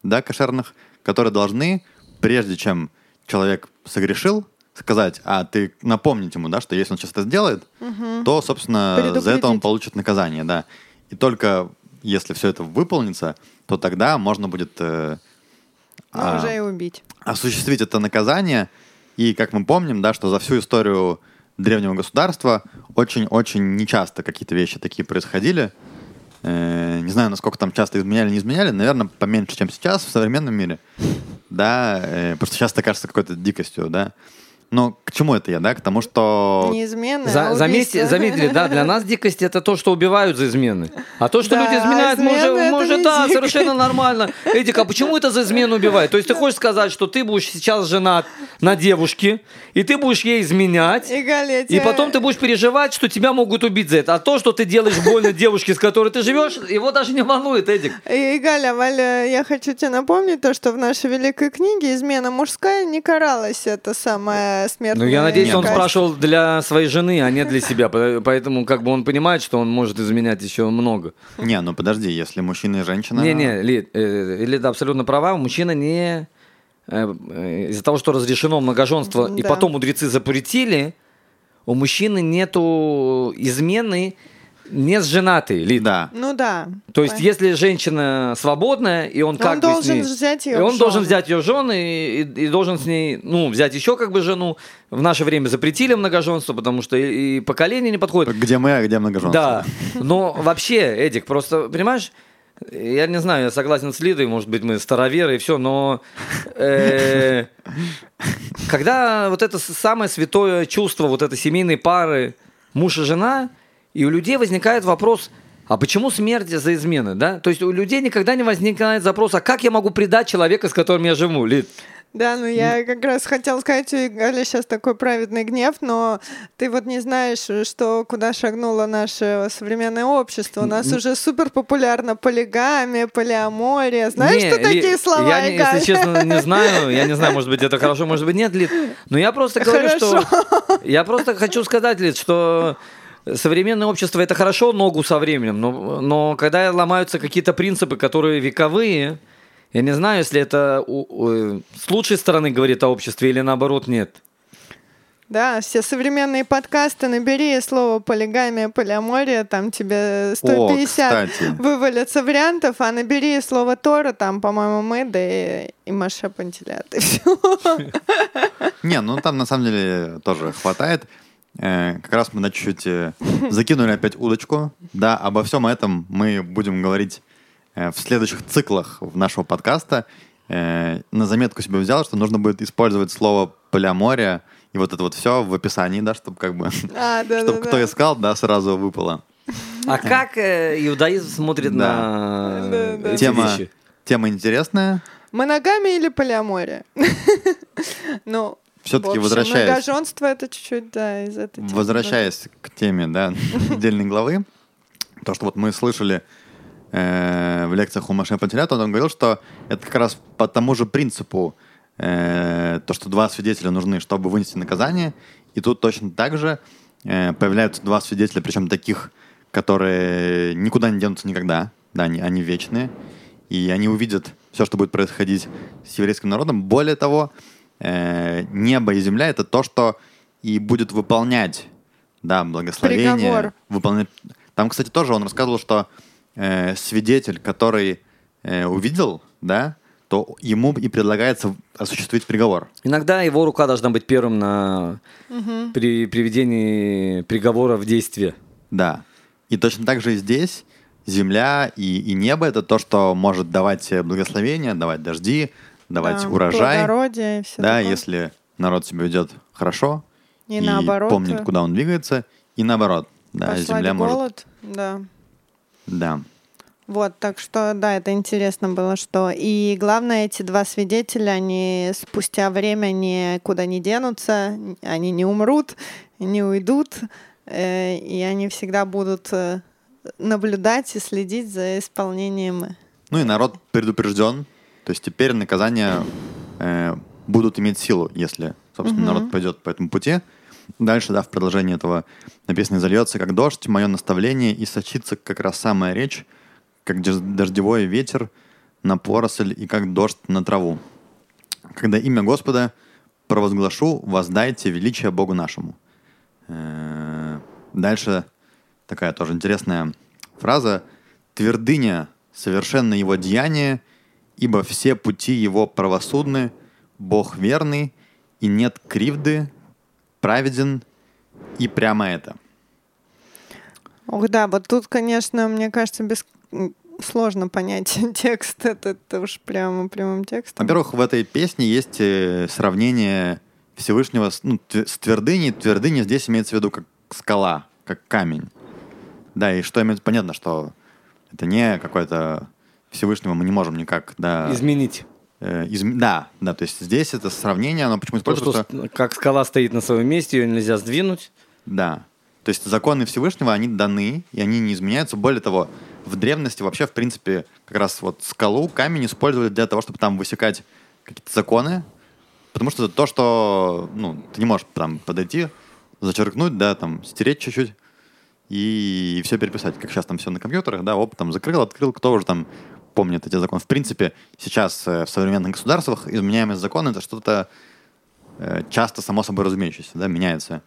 да, кошерных, которые должны, прежде чем человек согрешил, сказать, а ты напомнить ему, да, что если он сейчас это сделает, то, собственно, за это он получит наказание, да. И только если все это выполнится, то тогда можно будет э, Ну, а, уже и убить. осуществить это наказание. И, как мы помним, да, что за всю историю древнего государства очень-очень нечасто какие-то вещи такие происходили. Э, не знаю, насколько там часто изменяли, не изменяли. Наверное, поменьше, чем сейчас в современном мире. Да, э, что сейчас это кажется какой-то дикостью, да. Но к чему это я, да? К тому, что... Не измены, За- а убийство. заметили, да, для нас дикость это то, что убивают за измены. А то, что Да, люди изменяют, а мы уже, измены мы это уже, не да, дикость. совершенно нормально. Эдик, а почему это за измену убивают? То есть ты хочешь сказать, что ты будешь сейчас женат на девушке, и ты будешь ей изменять, И, Галя, я и потом ты будешь переживать, что тебя могут убить за это. А то, что ты делаешь больно девушке, с которой ты живешь, его даже не волнует, Эдик. И, Галя, Валя, я хочу тебе напомнить то, что в нашей великой книге измена мужская не каралась, это смертная Ну, я надеюсь, он спрашивал для своей жены, а не для себя. По- Поэтому как бы он понимает, что он может изменять еще много. Не, ну подожди, если мужчина и женщина... Не-не, Лид, э, Лида абсолютно права. Мужчина не... э, э, Из-за того, что разрешено многоженство, и потом мудрецы запретили, у мужчины нету измены не с женатой, Лид. Да. Ну да. То есть, если женщина свободная, и он как бы с должен ней- взять и её он должен взять ее жены и, и- и должен с ней, ну, взять еще как бы жену. В наше время запретили многоженство, потому что и, и поколение не подходит. Где мы, а где многоженство? Да, но вообще, Эдик, просто, понимаешь, я не знаю, я согласен с Лидой, может быть, мы староверы и все, но э, когда вот это самое святое чувство, вот это семейной пары, муж и жена, и у людей возникает вопрос, а почему смерть за измены, да? То есть у людей никогда не возникает запрос, а как я могу предать человека, с которым я живу, Лид? Да, ну я как раз хотела сказать, у Галя сейчас такой праведный гнев, но ты вот не знаешь, что куда шагнуло наше современное общество. У нас уже супер популярна полигамия, полиамория. Знаешь, Не, что Ли- такие слова, Я, не- если честно, не знаю. Я не знаю, может быть, это хорошо, может быть, нет, Лид. Но я просто говорю, что... Я просто хочу сказать, Лид, что современное общество это хорошо, ногу со временем, но, но когда ломаются какие-то принципы, которые вековые, я не знаю, если это у- у- с лучшей стороны говорит о обществе или наоборот нет. Да, все современные подкасты, набери слово полигамия, полиамория, там тебе 150 кстати. вывалятся вариантов, а набери слово Тора, там, по-моему, мы, да и, и Маша Пантелят, и все. [laughs] Не, ну там на самом деле тоже хватает. Э, Как раз мы на чуть-чуть э, закинули опять удочку. Да, обо всем этом мы будем говорить э, в следующих циклах в нашего подкаста. На заметку себе взял, что нужно будет использовать слово полиамория и вот это вот все в описании, да, чтобы как бы, А, [laughs] да, чтобы да, кто да. искал, да, сразу выпало. А как иудаизм смотрит Да. на Да, Тема, вещи? тема интересная. Моногамия или полиамория? [laughs] Ну, Все-таки возвращаясь, многоженство это чуть-чуть, да, из этой темы. возвращаясь к теме, да, [laughs] отдельной главы, то, что вот мы слышали э, в лекциях у Маше Пантелята, он говорил, что это как раз по тому же принципу, э, то, что два свидетеля нужны, чтобы вынести наказание, и тут точно так же э, появляются два свидетеля, причем таких, которые никуда не денутся никогда, да, они, они вечные, и они увидят все, что будет происходить с еврейским народом. Более того, э, небо и земля — это то, что и будет выполнять, да, благословение. Приговор. Выполнять. Там, кстати, тоже он рассказывал, что э, свидетель, который э, увидел, да, то ему и предлагается осуществить приговор. Иногда его рука должна быть первым на при приведении приговора в действие. Да. И точно так же и здесь земля и, и небо — это то, что может давать благословение, давать дожди, давать Да, урожай. плодородие и всё Да, такое. если народ себя ведет хорошо И наоборот, помнит, э, куда он двигается, и наоборот. Да, земля может... голод. Да. Да. Вот, так что, да, это интересно было, что... И главное, эти два свидетеля, они спустя время никуда не денутся, они не умрут, не уйдут, э, и они всегда будут э, наблюдать и следить за исполнением. Ну и народ предупрежден. То есть теперь наказания э, будут иметь силу, если, собственно, народ пойдет по этому пути. Дальше, да, в продолжении этого написано, «И «Зальется, как дождь, мое наставление, и сочится как раз самая речь, как дож- дождевой ветер на поросль и как дождь на траву. Когда имя Господа провозглашу, воздайте величие Богу нашему». Э, Дальше такая тоже интересная фраза. «Твердыня совершенно его деяние, ибо все пути его правосудны, Бог верный, и нет кривды, праведен, и прямо это». Ох, да, вот тут, конечно, мне кажется, без... сложно понять [laughs] текст этот уж прямо прямым текстом. Во-первых, в этой песне есть э, сравнение Всевышнего с, ну, с твердыней. Твердыня здесь имеется в виду как скала, как камень. Да, и что имеется... Понятно, что это не какой-то Всевышнего мы не можем никак, да... Изменить. э, изм- Да, да, то есть здесь это сравнение, оно почему То, используется... что с- как скала стоит на своем месте, ее нельзя сдвинуть. Да. То есть законы Всевышнего, они даны, и они не изменяются. Более того, в древности вообще, в принципе, как раз вот скалу, камень использовали для того, чтобы там высекать какие-то законы, потому что это то, что, ну, ты не можешь там подойти, зачеркнуть, да, там, стереть чуть-чуть и, все переписать. Как сейчас там все на компьютерах, да, оп, там закрыл, открыл, кто уже там помнит эти законы. В принципе, сейчас э, в современных государствах изменяемость закона — это что-то э, часто само собой разумеющееся, да, меняется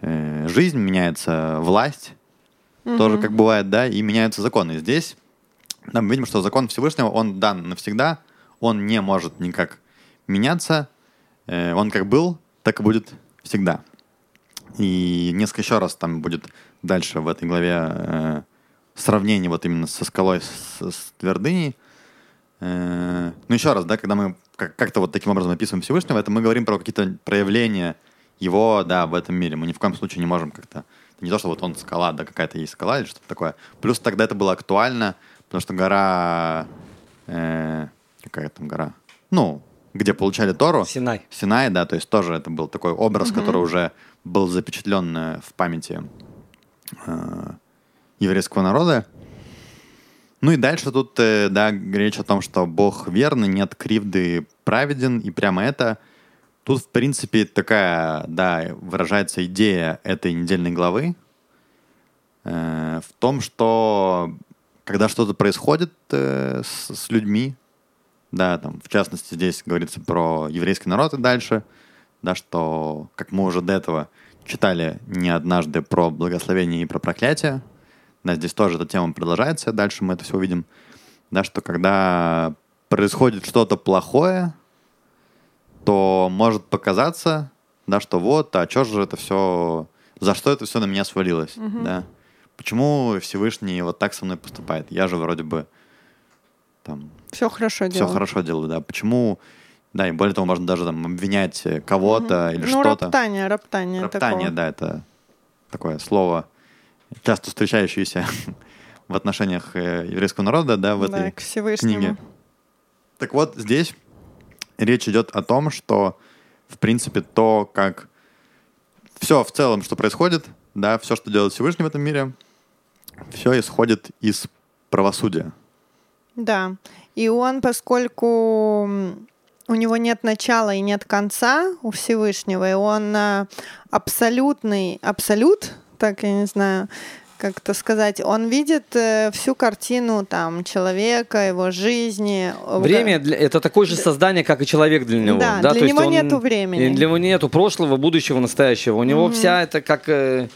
э, жизнь, меняется власть, тоже как бывает, да, и меняются законы. Здесь да, мы видим, что закон Всевышнего, он дан навсегда, он не может никак меняться, он как был, так и будет всегда. И несколько еще раз там будет дальше в этой главе сравнение вот именно со скалой, с, с твердыней. Э, ну еще раз, да, когда мы как- как-то вот таким образом описываем Всевышнего, это мы говорим про какие-то проявления его, да, в этом мире. Мы ни в коем случае не можем как-то... это Не то, что вот он скала, да, какая-то есть скала или что-то такое. Плюс тогда это было актуально, потому что гора... э, какая там гора? Ну, где получали Тору. Синай. Синай, да, то есть тоже это был такой образ, который уже был запечатлен э, в памяти э, еврейского народа. Ну и дальше тут, э, да, речь о том, что Бог верный, нет кривды праведен, и прямо это тут, в принципе, такая, да, выражается идея этой недельной главы э, в том, что когда что-то происходит э, с, с людьми, да, там, в частности, здесь говорится про еврейский народ и дальше, да, что, как мы уже до этого читали не однажды про благословение и про проклятие, да, здесь тоже эта тема продолжается, дальше мы это все увидим, да, что когда происходит что-то плохое, то может показаться, да, что вот, а что же это все, за что это все на меня свалилось, да? Почему Всевышний вот так со мной поступает? Я же вроде бы там Все хорошо все делал. хорошо делаю, да. Почему, да, и более того, можно даже там обвинять э, кого-то или ну, что-то. роптание, роптание. Роптание, такого. да, это такое слово, часто встречающееся [laughs] в отношениях э, еврейского народа, да, в Да, этой к Всевышнему. книге. Так вот, здесь речь идет о том, что, в принципе, то, как все в целом, что происходит, да, все, что делает Всевышний в этом мире, все исходит из правосудия. Да. И он, поскольку у него нет начала и нет конца у Всевышнего, и он а, абсолютный, абсолют, так я не знаю, как это сказать, он видит э, всю картину там человека, его жизни. Время для- это такое же создание, как и человек для него. Да, Да, для то есть него он- нету времени. Для него нету прошлого, будущего, настоящего. У него вся это как, э,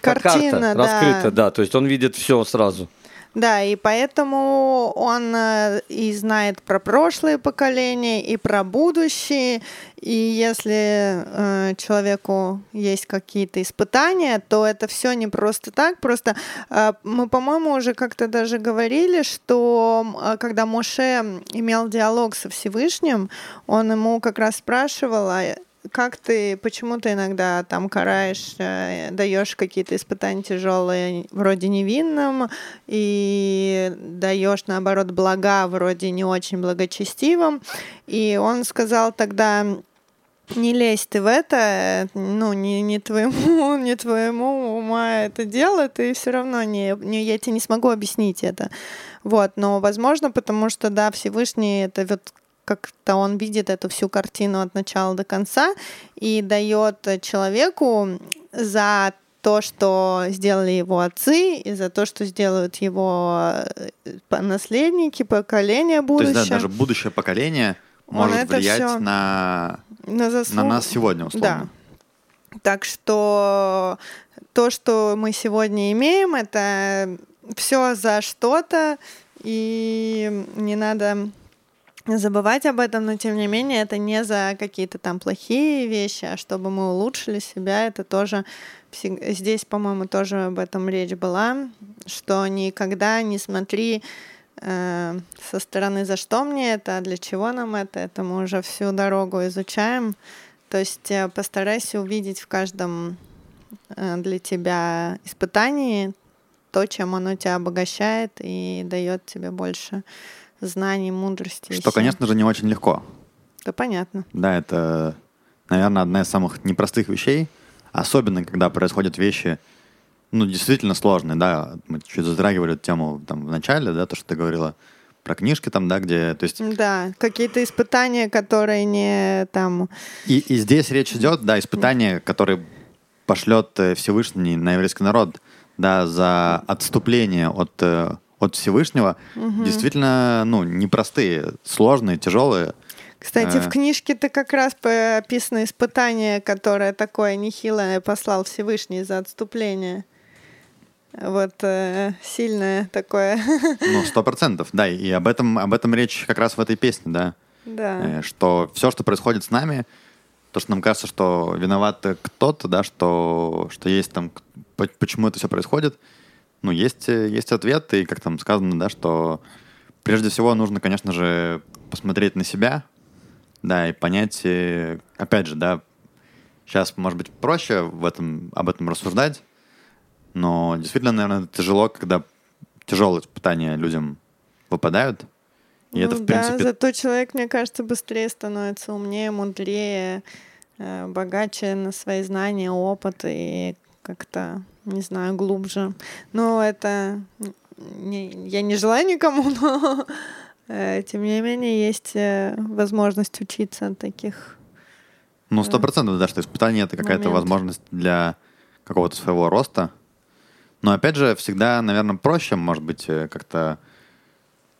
как Картина, карта да. раскрыта, да. То есть он видит все сразу. Да, и поэтому он э, и знает про прошлые поколения, и про будущее. И если э, человеку есть какие-то испытания, то это все не просто так. Просто э, мы, по-моему, уже как-то даже говорили, что э, когда Моше имел диалог со Всевышним, он ему как раз спрашивал, а как ты, почему ты иногда там караешь, э, даешь какие-то испытания тяжелые вроде невинным и даешь наоборот блага вроде не очень благочестивым. И он сказал тогда, не лезь ты в это, ну, не, не твоему, [laughs] не твоему ума это дело, ты все равно не, не, я тебе не смогу объяснить это. Вот, но возможно, потому что, да, Всевышний это вот как-то он видит эту всю картину от начала до конца и дает человеку за то, что сделали его отцы, и за то, что сделают его э, наследники, поколение будущее. То есть, да, даже будущее поколение может влиять на, на, заслуг... на нас сегодня, условно. Да. Так что то, что мы сегодня имеем, это все за что-то, и не надо забывать об этом, но тем не менее это не за какие-то там плохие вещи, а чтобы мы улучшили себя, это тоже здесь, по-моему, тоже об этом речь была, что никогда не смотри э, со стороны, за что мне это, а для чего нам это, это мы уже всю дорогу изучаем. То есть э, постарайся увидеть в каждом э, для тебя испытании то, чем оно тебя обогащает и дает тебе больше знаний, мудрости. Что, конечно же, не очень легко. Да, понятно. Да, это, наверное, одна из самых непростых вещей, особенно когда происходят вещи, ну, действительно сложные, да. Мы чуть затрагивали эту тему там в начале, да, то, что ты говорила про книжки там, да, где, то есть... Да, какие-то испытания, которые не там... И, и здесь речь идет, да, испытания, которые пошлет э, Всевышний на еврейский народ, да, за отступление от э, от Всевышнего угу. действительно, ну, непростые, сложные, тяжелые. Кстати, в э. книжке-то как раз описано испытание, которое такое нехилое послал Всевышний за отступление. Вот э, сильное такое. Ну, [laughs] сто процентов, да. И об этом, об этом речь как раз в этой песне, да. Да. Э, что все, что происходит с нами, то, что нам кажется, что виноват кто-то, да, что, что есть там, почему это все происходит, ну, есть, э, есть ответ, и как там сказано, да, что прежде всего нужно, конечно же, посмотреть на себя, да, и понять, э, опять же, да, сейчас, может быть, проще в этом, об этом рассуждать, но действительно, наверное, тяжело, когда тяжелые испытания людям выпадают. И ну, это, в принципе... Да, зато человек, мне кажется, быстрее становится умнее, мудрее, э, богаче на свои знания, опыт и как-то не знаю, глубже. Но это не, я не желаю никому, [laughs] но э, тем не менее есть э, возможность учиться от таких. Ну, сто процентов, да, что испытание это какая-то возможность для какого-то своего роста. Но опять же, всегда, наверное, проще, может быть, э, как-то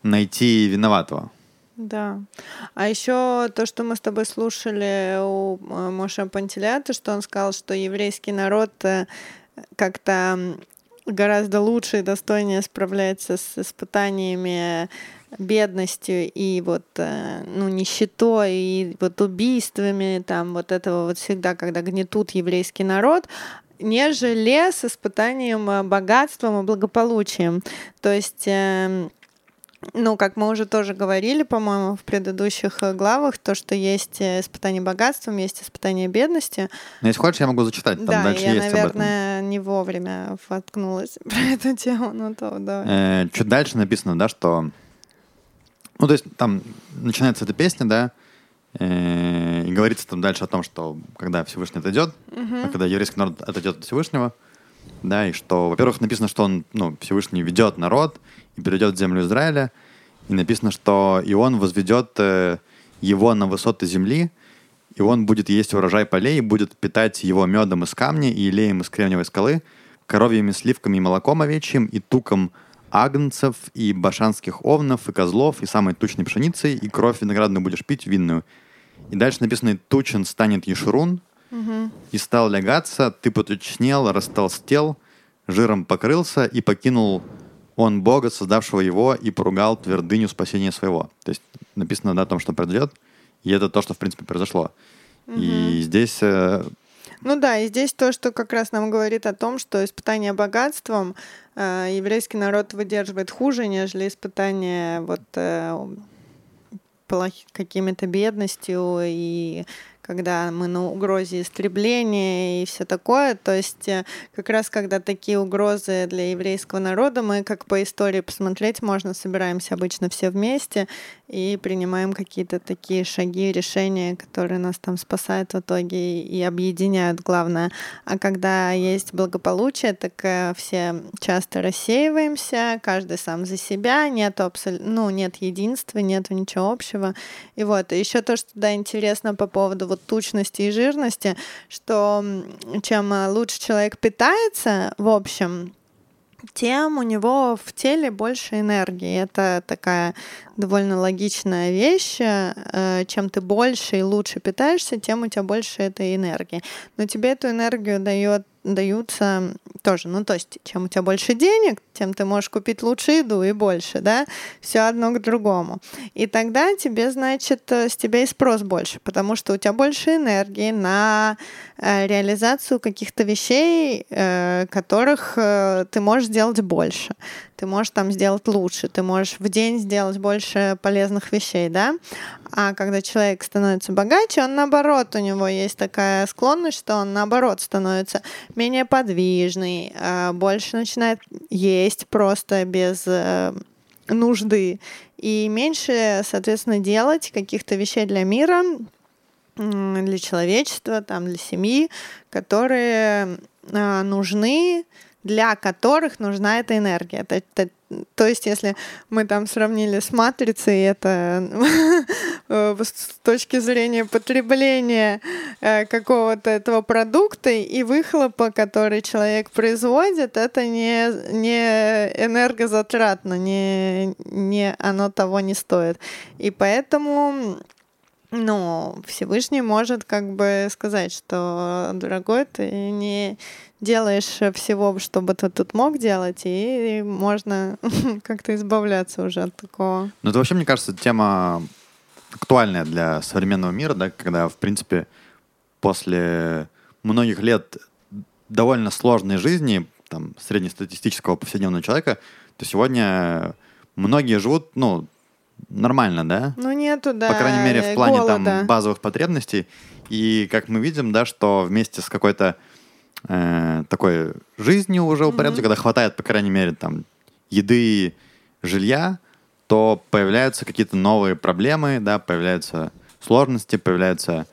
найти виноватого. Да. А еще то, что мы с тобой слушали у Моша Пантелята, что он сказал, что еврейский народ как-то гораздо лучше и достойнее справляется с испытаниями бедностью и вот э, ну нищетой и вот убийствами там вот этого вот всегда когда гнетут еврейский народ нежели с испытанием э, богатством и благополучием. То есть эм, ну, как мы уже тоже говорили, по-моему, в предыдущих э, главах, то, что есть э, испытание богатством, есть испытание бедности. Ну, если хочешь, я могу зачитать. Там да, дальше я, есть наверное, не вовремя воткнулась [laughs] про эту тему, ну то давай. Э, чуть дальше написано, да, что... Ну, то есть там начинается эта песня, да, э, и говорится там дальше о том, что когда Всевышний отойдет, угу. а когда еврейский народ отойдет от Всевышнего, да, и что, во-первых, написано, что он, ну, Всевышний ведет народ, и перейдет в землю Израиля. И написано, что и он возведет э, его на высоты земли, и он будет есть урожай полей, и будет питать его медом из камня и елеем из кремниевой скалы, коровьими сливками и молоком овечьим, и туком агнцев, и башанских овнов, и козлов, и самой тучной пшеницей, и кровь виноградную будешь пить винную. И дальше написано, тучен станет Ешурун, и стал лягаться, ты потучнел, растолстел, жиром покрылся и покинул он Бога, создавшего его, и поругал твердыню спасения своего. То есть написано да, о том, что произойдет, и это то, что, в принципе, произошло. И здесь э, Ну да, и здесь то, что как раз нам говорит о том, что испытание богатством э, еврейский народ выдерживает хуже, нежели испытание вот э, какими-то бедностью и когда мы на угрозе истребления и все такое. То есть э, как раз когда такие угрозы для еврейского народа, мы, как по истории посмотреть можно, собираемся обычно все вместе и принимаем какие-то такие шаги, решения, которые нас там спасают в итоге и объединяют, главное. А когда есть благополучие, так э, все часто рассеиваемся, каждый сам за себя, нет, абсол... ну, нет единства, нет ничего общего. И вот, еще то, что да, интересно по поводу вот тучности и жирности, что чем э, лучше человек питается, в общем, тем у него в теле больше энергии. Это такая довольно логичная вещь. Э, Чем ты больше и лучше питаешься, тем у тебя больше этой энергии. Но тебе эту энергию дает даются тоже, ну то есть, чем у тебя больше денег, тем ты можешь купить лучше еду и больше, да, все одно к другому. И тогда тебе, значит, э, с тебя и спрос больше, потому что у тебя больше энергии на э, реализацию каких-то вещей, э, которых ты можешь сделать больше. Ты можешь там сделать лучше, ты можешь в день сделать больше полезных вещей, да. А когда человек становится богаче, он наоборот, у него есть такая склонность, что он наоборот становится менее подвижный, э, больше начинает есть просто без э, нужды и меньше, соответственно, делать каких-то вещей для мира, для человечества, там, для семьи, которые э, нужны, для которых нужна эта энергия. То, то- то есть, если мы там сравнили с матрицей, это э, [laughs] с точки зрения потребления э, какого-то этого продукта и выхлопа, который человек производит, это не, не энергозатратно, не, не оно того не стоит. И поэтому ну, Всевышний может как бы сказать, что, дорогой, ты не делаешь всего, чтобы ты тут мог делать, и можно [laughs] как-то избавляться уже от такого. Ну, это вообще, мне кажется, тема актуальная для современного мира, да, когда, в принципе, после многих лет довольно сложной жизни, там, среднестатистического повседневного человека, то сегодня многие живут, ну, нормально, да? Ну, нету, да, По крайней мере, в плане голода. там базовых потребностей. И как мы видим, да, что вместе с какой-то э, такой жизнью уже упорядоченной, когда хватает, по крайней мере, там еды, жилья, то появляются какие-то новые проблемы, да, появляются сложности, появляются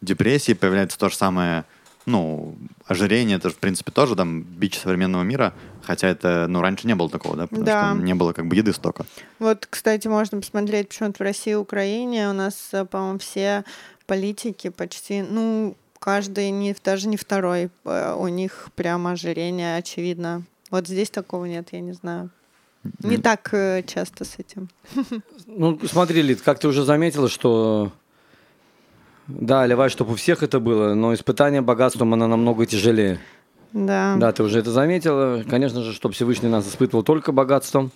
депрессии, появляется то же самое, ну, ожирение, это, же, в принципе, тоже там бич современного мира, хотя это, ну, раньше не было такого, да, потому Да. что не было как бы еды столько. Вот, кстати, можно посмотреть почему-то в России и Украине. У нас, э, по-моему, все политики почти, ну, каждый, не, даже не второй, э, у них прямо ожирение, очевидно. Вот здесь такого нет, я не знаю. Не так э, часто с этим. [laughs] Ну, смотри, Лид, как ты уже заметила, что да, Левай, чтобы у всех это было, но испытание богатством, оно намного тяжелее. Да. Да, ты уже это заметила. Конечно же, чтобы Всевышний нас испытывал только богатством.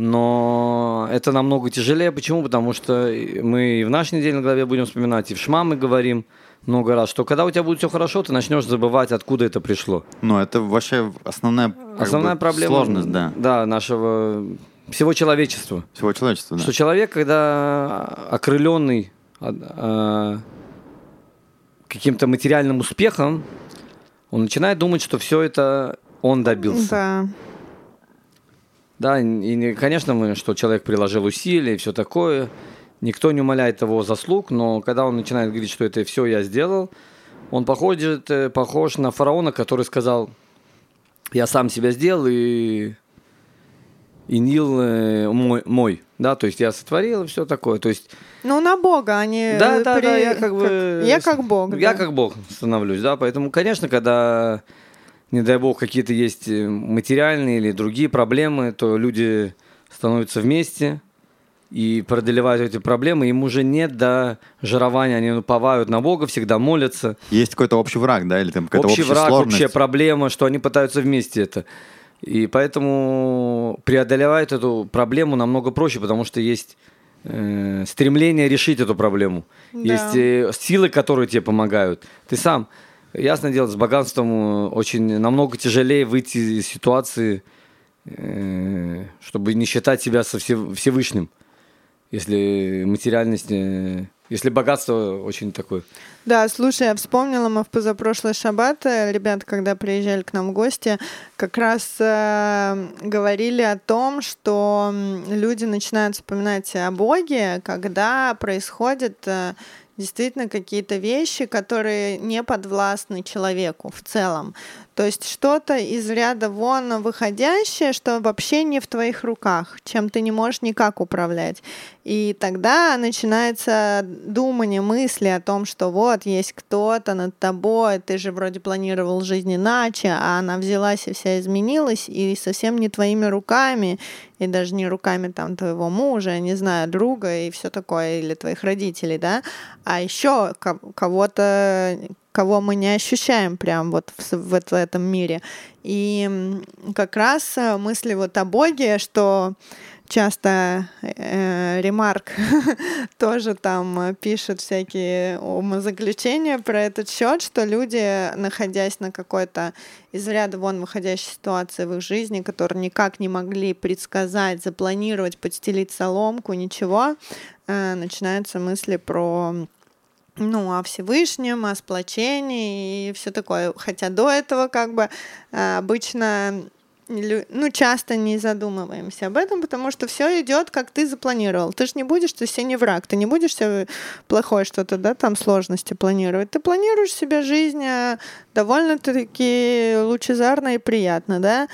Но это намного тяжелее. Почему? Потому что мы и в нашей недельной главе будем вспоминать, и в Шма мы говорим много раз, что когда у тебя будет все хорошо, ты начнешь забывать, откуда это пришло. Ну, это вообще основная, Основная бы, проблема сложность, да, Да, нашего всего человечества. всего человечества, да. Что человек, когда окрыленный а, каким-то материальным успехом, он начинает думать, что все это он добился. Да. Да, и, не- конечно, мы, что человек приложил усилия и все такое. Никто не умаляет его заслуг, но когда он начинает говорить, что это все я сделал, он походит, э, похож на фараона, который сказал, я сам себя сделал, и, и Нил э, мой, мой. Да, то есть я сотворил и все такое. То есть Ну, на Бога они... да, э, да, да, при- я как бы... Я как Бог, Я да. как Бог становлюсь, да, поэтому, конечно, когда, не дай Бог, какие-то есть э, материальные или другие проблемы, то люди становятся вместе и преодолевают эти проблемы, им уже нет до жирования, они уповают на Бога, всегда молятся. Есть какой-то общий враг, да, или там какая-то Общий общая враг, сложность. общая проблема, что они пытаются вместе это. И поэтому преодолевать эту проблему намного проще, потому что есть э, стремление решить эту проблему. Да. Есть э, силы, которые тебе помогают. Ты сам, ясно дело, с богатством э, очень намного тяжелее выйти из ситуации, э, чтобы не считать себя со все- Всевышним. Если материальность, э, если богатство очень такое. Да, слушай, я вспомнила, мы в позапрошлый шаббат, ребята, когда приезжали к нам в гости, как раз э, говорили о том, что люди начинают вспоминать о Боге, когда происходят э, действительно какие-то вещи, которые не подвластны человеку в целом. То есть что-то из ряда вон выходящее, что вообще не в твоих руках, чем ты не можешь никак управлять. И тогда начинается думание, мысли о том, что вот есть кто-то над тобой, ты же вроде планировал жизнь иначе, а она взялась и вся изменилась, и совсем не твоими руками, и даже не руками там твоего мужа, не знаю, друга и все такое, или твоих родителей, да, а еще кого-то, кого мы не ощущаем прям вот в, в, в этом мире. И как раз э, мысли вот о Боге, что часто э, Ремарк [laughs] тоже там э, пишет всякие умозаключения про этот счет, что люди, находясь на какой-то из ряда вон выходящей ситуации в их жизни, которые никак не могли предсказать, запланировать, подстелить соломку, ничего, э, начинаются мысли про ну, о Всевышнем, о сплочении и все такое. Хотя до этого как бы э, обычно ну, часто не задумываемся об этом, потому что все идет, как ты запланировал. Ты же не будешь, ты себе не враг, ты не будешь себе плохое что-то, да, там сложности планировать. Ты планируешь себе жизнь э, довольно-таки лучезарно и приятно, да.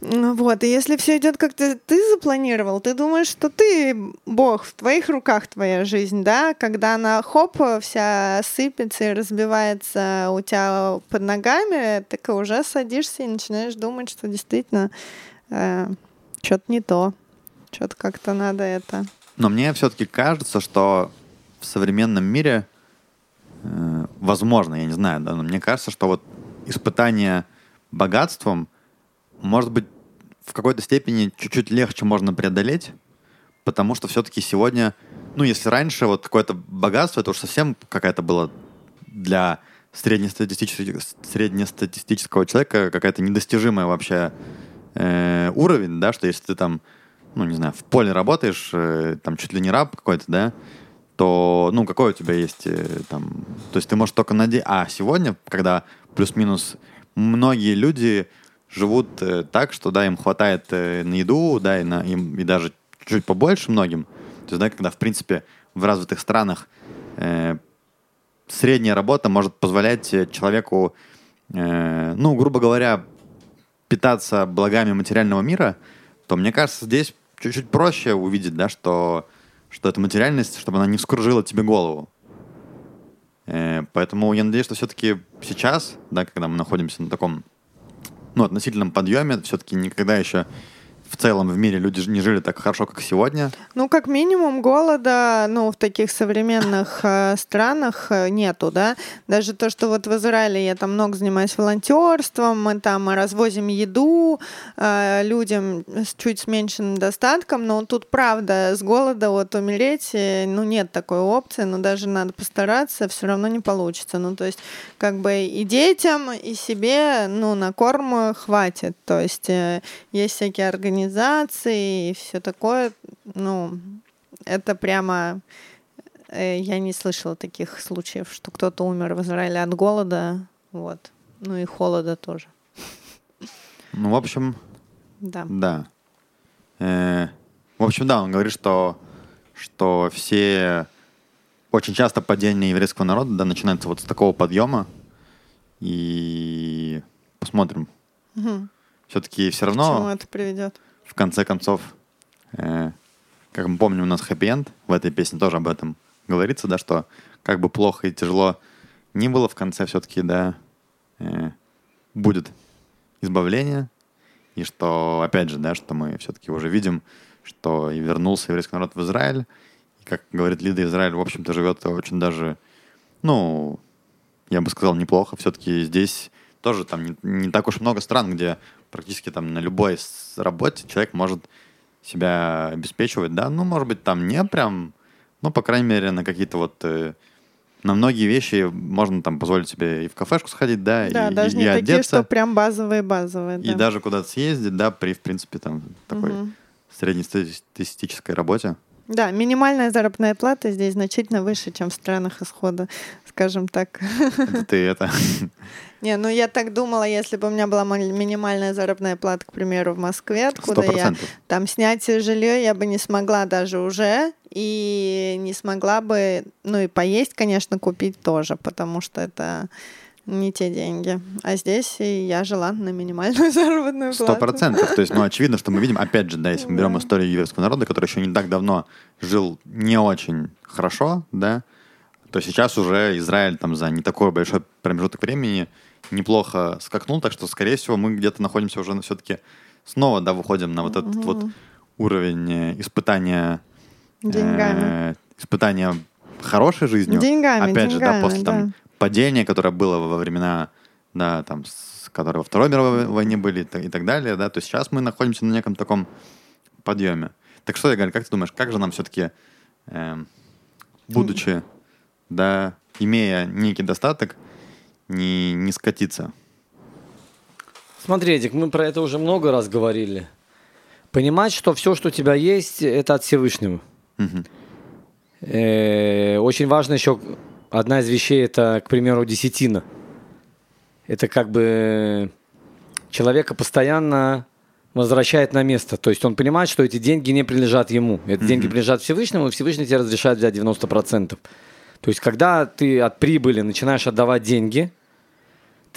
Ну Вот, и если все идет как ты, ты запланировал, ты думаешь, что ты бог, в твоих руках твоя жизнь, да, когда она хоп, вся сыпется и разбивается у тебя под ногами, так уже садишься и начинаешь думать, что действительно э, что-то не то, что-то как-то надо это. Но мне все-таки кажется, что в современном мире, э, возможно, я не знаю, да, но мне кажется, что вот испытание богатством, может быть, в какой-то степени чуть-чуть легче можно преодолеть, потому что все-таки сегодня, ну, если раньше вот какое-то богатство, это уж совсем какая-то была для среднестатистического, среднестатистического человека какая-то недостижимая вообще э, уровень, да, что если ты там, ну, не знаю, в поле работаешь, э, там чуть ли не раб какой-то, да, то, ну, какой у тебя есть э, там... То есть ты можешь только надеяться... А сегодня, когда плюс-минус многие люди живут э, так, что, да, им хватает э, на еду, да, и, на, им, и даже чуть побольше многим. То есть, да, когда, в принципе, в развитых странах э, средняя работа может позволять э, человеку, э, ну, грубо говоря, питаться благами материального мира, то, мне кажется, здесь чуть-чуть проще увидеть, да, что, что эта материальность, чтобы она не вскружила тебе голову. Э, поэтому я надеюсь, что все-таки сейчас, да, когда мы находимся на таком ну, относительном подъеме, все-таки никогда еще в целом в мире люди не жили так хорошо, как сегодня. Ну, как минимум, голода, ну, в таких современных э, странах э, нету, да. Даже то, что вот в Израиле я там много занимаюсь волонтерством, мы там развозим еду э, людям с чуть с меньшим достатком, но тут, правда, с голода вот умереть, э, ну, нет такой опции, но даже надо постараться, все равно не получится. Ну, то есть, как бы и детям, и себе, ну, на корм хватит. То есть, э, есть всякие организации и все такое, ну, это прямо... э, Я не слышала таких случаев, что кто-то умер в Израиле от голода, вот. Ну и холода тоже, Ну, в общем, да. да. Э, в общем, да, он говорит, что, что все... Очень часто падение еврейского народа да, начинается вот с такого подъема. И посмотрим. Мгм. Все-таки все К чему равно, это приведет? В конце концов, э, как мы помним, у нас хэппи-энд, в этой песне тоже об этом говорится, да, что как бы плохо и тяжело ни было, в конце все-таки, да, э, будет избавление, и что, опять же, да, что мы все-таки уже видим, что и вернулся еврейский народ в Израиль, и, как говорит Лида, Израиль, в общем-то, живет очень даже, ну, я бы сказал, неплохо. Все-таки здесь тоже там не, не так уж много стран, где практически там на любой работе человек может себя обеспечивать, да, ну, может быть, там не прям, ну, по крайней мере, на какие-то вот, э, на многие вещи можно там позволить себе и в кафешку сходить, да, Да, и, даже и не такие, одеться, что прям базовые-базовые. и да. даже куда-то съездить, да, при, в принципе, там, такой Мгм. среднестатистической работе. Да, минимальная заработная плата здесь значительно выше, чем в странах исхода, скажем так. Это ты это... [laughs] Не, ну я так думала, если бы у меня была ма- минимальная заработная плата, к примеру, в Москве, откуда я процентов. там снять жилье я бы не смогла даже уже, и не смогла бы, ну и поесть, конечно, купить тоже, потому что это не те деньги. А здесь я жила на минимальную [laughs] заработную плату. Сто процентов. То есть, ну, очевидно, что мы видим, опять же, да, если мы берем историю еврейского народа, который еще не так давно жил не очень хорошо, да, то сейчас уже Израиль там за не такой большой промежуток времени неплохо скакнул, так что, скорее всего, мы где-то находимся уже все-таки снова, да, выходим на вот этот вот уровень э, испытания Деньгами. э, испытания хорошей жизнью. Деньгами, Опять же, да, деньгами, после там да. падения, которое было во времена, да, там, с, которые во Второй мировой войне были и так, далее, да, то сейчас мы находимся на неком таком подъеме. Так что, Игорь, как ты думаешь, как же нам все-таки, будучи, да, имея некий достаток, не, не скатиться? Смотри, Эдик, мы про это уже много раз говорили. Понимать, что все, что у тебя есть, это от Всевышнего. Э, Очень важно еще одна из вещей это, к примеру, десятина. Это как бы человека постоянно возвращает на место. То есть он понимает, что эти деньги не принадлежат ему. Эти деньги принадлежат Всевышнему, и Всевышний тебе разрешает взять 90%. То есть когда ты от прибыли начинаешь отдавать деньги,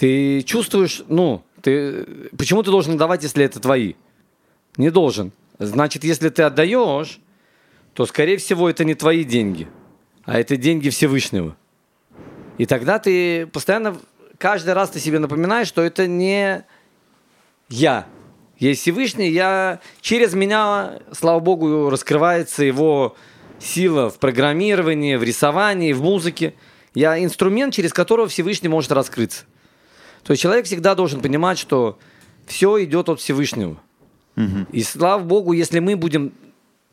ты чувствуешь, ну, ты, почему ты должен отдавать, если это твои? Не должен. Значит, если ты отдаешь, то, скорее всего, это не твои деньги, а это деньги Всевышнего. И тогда ты постоянно, каждый раз ты себе напоминаешь, что это не я. Есть Всевышний, я, через меня, слава Богу, раскрывается его сила в программировании, в рисовании, в музыке. Я инструмент, через которого Всевышний может раскрыться. То есть человек всегда должен понимать, что все идет от Всевышнего. И слава Богу, если мы будем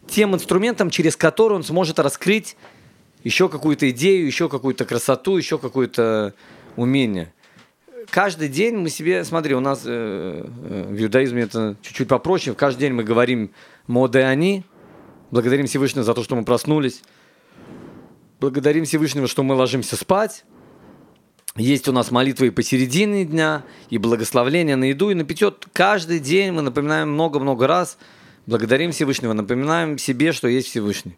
тем инструментом, через который он сможет раскрыть еще какую-то идею, еще какую-то красоту, еще какое-то умение. Каждый день мы себе, смотри, у нас э, э, в иудаизме это чуть-чуть попроще. Каждый день мы говорим «моде они», благодарим Всевышнего за то, что мы проснулись, благодарим Всевышнего, что мы ложимся спать, есть у нас молитвы и посередине дня, и благословления на еду, и на питье. Каждый день мы напоминаем много-много раз, благодарим Всевышнего, напоминаем себе, что есть Всевышний.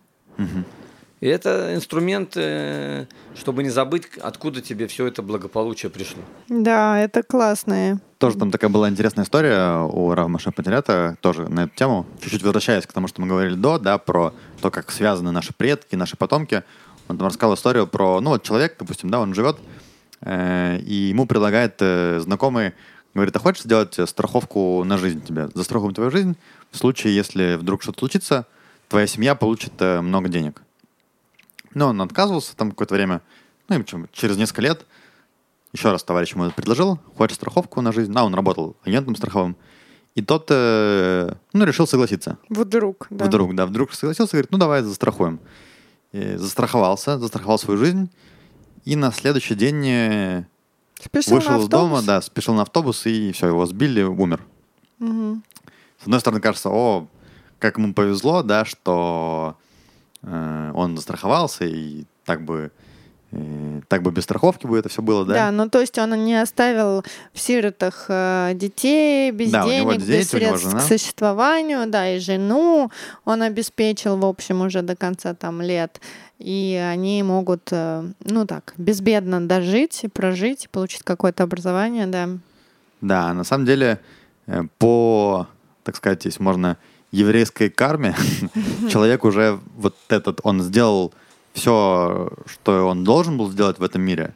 И это инструмент, э, чтобы не забыть, откуда тебе все это благополучие пришло. Да, это классные. Тоже там такая была интересная история у Рава Маша Патилята, тоже на эту тему. Чуть-чуть возвращаясь к тому, что мы говорили до, да, про то, как связаны наши предки, наши потомки. Он там рассказал историю про, ну вот человек, допустим, да, он живет, и ему предлагает э, знакомый, говорит, а хочешь сделать э, страховку на жизнь тебе? Застрахуем твою жизнь в случае, если вдруг что-то случится, твоя семья получит э, много денег. Но он отказывался там какое-то время. Ну, и причем через несколько лет еще раз товарищ ему предложил, хочет страховку на жизнь. А, он работал агентом страховым. И тот, э, ну, решил согласиться. Вдруг, да. Вдруг, да, вдруг согласился, говорит, ну, давай застрахуем. И застраховался, застраховал свою жизнь. И на следующий день э, Спешил вышел из дома, да, спешил на автобус, и все, его сбили, умер. Мгм. С одной стороны, кажется, о, как ему повезло, да, что э, он застраховался, и так бы, э, так бы без страховки бы это все было, да? Да, ну то есть он не оставил в сиротах э, детей, без Да, денег, дети, без средств к существованию, да, и жену он обеспечил, в общем, уже до конца там лет. И они могут, э, ну так, безбедно дожить, прожить, получить какое-то образование, да. Да, на самом деле, э, по, так сказать, если можно, еврейской карме, [laughs] человек уже вот этот, он сделал все, что он должен был сделать в этом мире.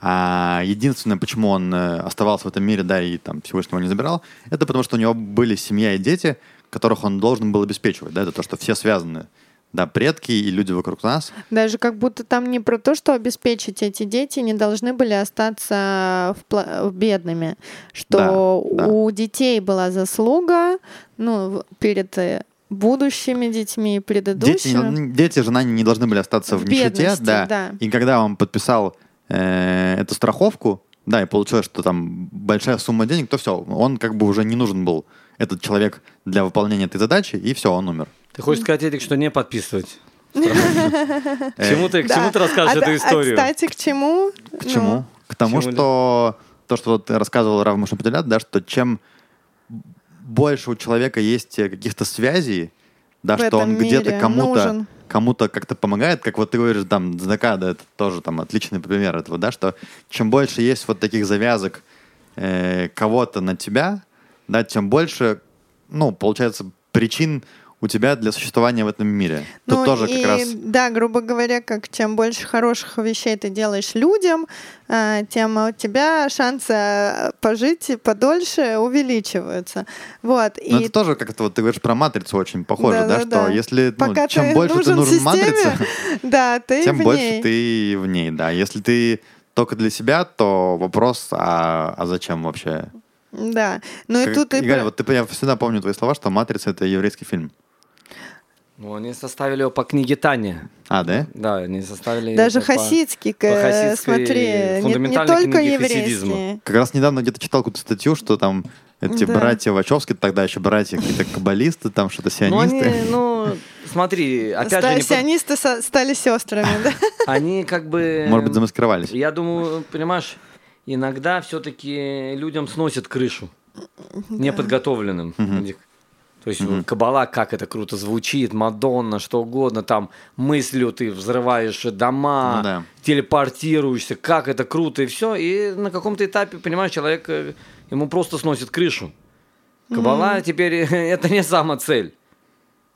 А единственное, почему он э, оставался в этом мире, да, и там Всевышнего не забирал, это потому что у него были семья и дети, которых он должен был обеспечивать, да, это то, что все связаны да, предки и люди вокруг нас. Даже как будто там не про то, что обеспечить эти дети не должны были остаться в пла- в бедными, что Да, да. у детей была заслуга, ну, перед э, будущими детьми, Дети, предыдущими. не- дети жена не должны были остаться в, В нищете, да. да. И когда он подписал э, эту страховку, да, и получилось, что там большая сумма денег, то все, он как бы уже не нужен был этот человек для выполнения этой задачи, и все, он умер. Ты хочешь сказать, Эдик, что не подписывать? К [laughs] чему ты, к чему ты расскажешь А эту а, историю? кстати, к чему? К чему? К тому, к чему что то, что вот ты рассказывал Рав Мушападелят, да, что чем больше у человека есть каких-то связей, да, что он где-то кому-то кому-то как-то помогает, как вот ты говоришь, там, Зака, да, это тоже там отличный пример этого, да, что чем больше есть вот таких завязок э, кого-то на тебя, да, тем больше, ну, получается, причин у тебя для существования в этом мире. Тут Ну, тоже и, как раз... Да, грубо говоря, как чем больше хороших вещей ты делаешь людям, а, тем у тебя шансы а, пожить подольше увеличиваются. Вот. Ну, и это тоже как-то вот ты говоришь про матрицу очень похоже, да, Да-да-да. что если ну, Пока чем ты больше ты нужен нужен системе, матрице, [laughs] да, ты тем в больше ней. ты в ней, да. Если ты только для себя, то вопрос, а, а зачем вообще? Да. Ну и Как- тут и Игорь, про- вот ты, я всегда помню твои слова, что «Матрица» — это еврейский фильм. Ну, они составили его по книге Таня. А, да? Да, они составили даже по- хасидский, по э, хасидской смотри, не, не только книге еврейские. Как раз недавно где-то читал какую-то статью, что там эти Да. братья Вачовски, тогда еще братья какие-то каббалисты, там что-то Ну, они, сионисты. ну, смотри, опять Ста- же, они, под- Сионисты со- стали сестрами, да? [laughs] они как бы... Может быть, замаскировались. Я думаю, понимаешь, иногда все-таки людям сносят крышу неподготовленным. Эдик. То есть кабала, как это круто звучит, Мадонна, что угодно, там мыслью ты взрываешь дома, Ну да. телепортируешься, как это круто и все. И на каком-то этапе, понимаешь, человек, э, ему просто сносит крышу. Кабала теперь [laughs] это не сама цель.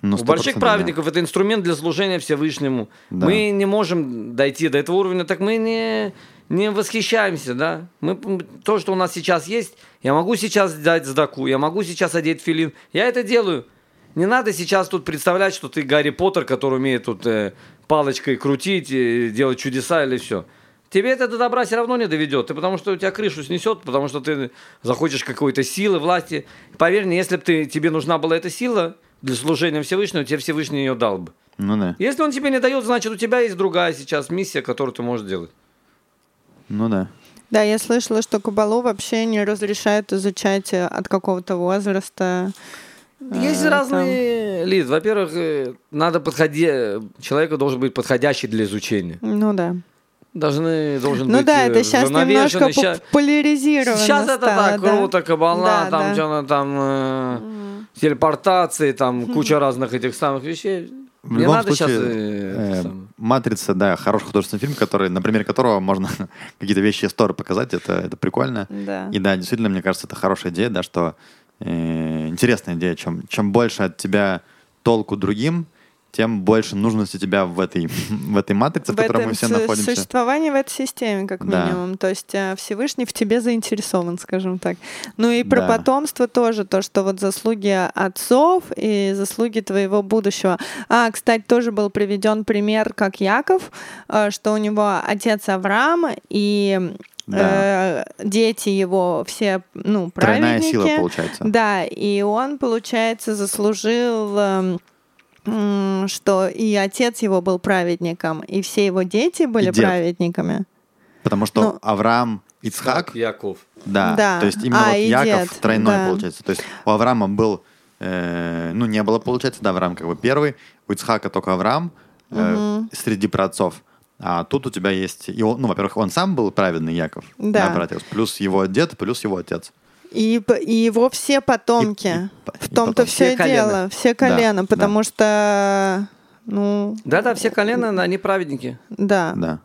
Ну, У больших 100%, да. праведников это инструмент для служения Всевышнему. Да. Мы не можем дойти до этого уровня, так мы не, не восхищаемся, да. Мы, то, что у нас сейчас есть, я могу сейчас дать сдаку, я могу сейчас одеть филин, я это делаю. Не надо сейчас тут представлять, что ты Гарри Поттер, который умеет тут э, палочкой крутить, э, делать чудеса или все. Тебе это до добра все равно не доведет, ты потому что у тебя крышу снесет, потому что ты захочешь какой-то силы, власти. Поверь мне, если бы тебе нужна была эта сила для служения Всевышнему, тебе Всевышний ее дал бы. Ну да. Если он тебе не дает, значит у тебя есть другая сейчас миссия, которую ты можешь делать. Ну да. Да, я слышала, что кабалу вообще не разрешают изучать э, от какого-то возраста. Есть Э, разные Лиз. Во-первых, э, надо подходить, человек должен быть подходящий для изучения. там. Ну да. Должны, должен Ну быть да, э, это сейчас немножко уравновешенный. Ща- популяризировано Сейчас это стало, так, да. круто, кабала, Да, там да. что-то там, э, телепортации, там куча разных этих самых вещей. В Не любом надо случае, сейчас... э, э, «Матрица», да, хороший художественный фильм, который, на примере которого можно [laughs] какие-то вещи истории показать, это, это прикольно. Да. И да, действительно, мне кажется, это хорошая идея, да, что э, интересная идея. Чем, чем больше от тебя толку другим, тем больше нужности тебя в этой, [laughs] в этой матрице, в, в которой мы все находимся. существовании в этой системе, как Да. минимум. То есть э, Всевышний в тебе заинтересован, скажем так. Ну и про Да. потомство тоже, то, что вот заслуги отцов и заслуги твоего будущего. А, кстати, тоже был приведен пример, как Яков, э, что у него отец Авраам и э, дети его все, ну, Тройная праведники. сила, получается. Да, и он, получается, заслужил, эм, что и отец его был праведником, и все его дети были И дед. праведниками. Потому что Ну, Авраам, Ицхак, Яков. да, Да. то есть именно А, вот Яков дед, тройной да. получается. То есть у Авраама был, э, ну не было, получается, да, Авраам как бы первый, у Ицхака только Авраам э, среди праотцов. А тут у тебя есть, и он, ну, во-первых, он сам был праведный Яков, Да. братец, плюс его дед, плюс его отец. И, и его все потомки. И- и- в том-то все все дело. Все Да, колено, да. потому что, ну, Да-да, все колена, они праведники. да. Да.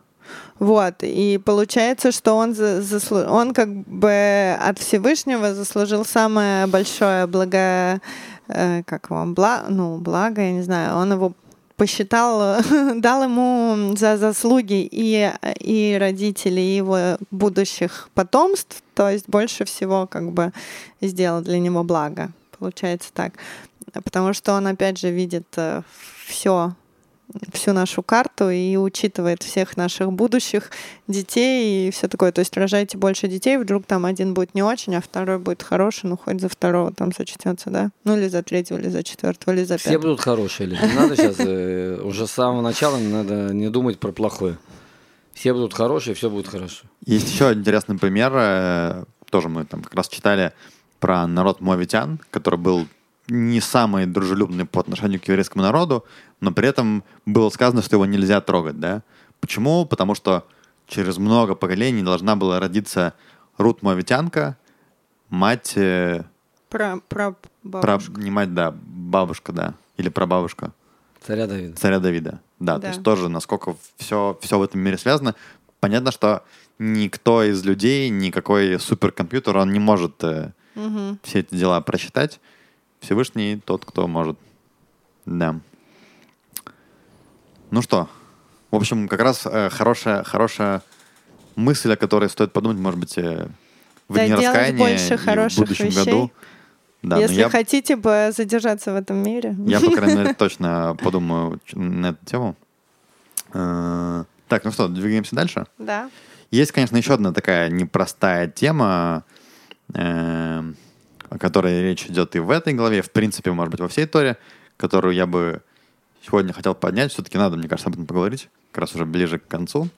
Вот, и получается, что он, за- заслу- он как бы от Всевышнего заслужил самое большое благо, э, как вам, бла... ну, благо, я не знаю, он его посчитал, [laughs] дал ему за заслуги и, и родителей, и его будущих потомств, то есть больше всего как бы сделал для него благо. Получается так. Потому что он, опять же, видит все всю нашу карту и учитывает всех наших будущих детей и все такое. То есть рожайте больше детей, вдруг там один будет не очень, а второй будет хороший, ну хоть за второго там сочтется, да? Ну или за третьего, или за четвертого, или за пятого. Все будут хорошие. Или не надо сейчас, э, уже с самого начала надо не думать про плохое. Все будут хорошие, все будет хорошо. Есть еще интересный пример, э, тоже мы там как раз читали про народ мовитян, который был не самый дружелюбный по отношению к еврейскому народу, но при этом было сказано, что его нельзя трогать, да? Почему? Потому что через много поколений должна была родиться Рут Мовитянка, мать... э, Про, про не мать, да, бабушка, да, или прабабушка Царя Давида. царя Давида. Да, Да. то есть тоже насколько все, все в этом мире связано. Понятно, что никто из людей, никакой суперкомпьютер, он не может Мгм. все эти дела просчитать. Всевышний тот, кто может. Да. Ну что, в общем, как раз э, хорошая, хорошая мысль, о которой стоит подумать, может быть, э, в Да, делать раскаяния больше и в хороших будущем вещей. году. Да, но Если я, хотите бы задержаться в этом мире. я, по крайней мере, [laughs] точно подумаю на эту тему. Э, Так, ну что, двигаемся дальше. Да. Есть, конечно, еще одна такая непростая тема, э, о которой речь идет и в этой главе, в принципе, может быть, во всей Торе, которую я бы сегодня хотел поднять. Все-таки надо, мне кажется, об этом поговорить, как раз уже ближе к концу.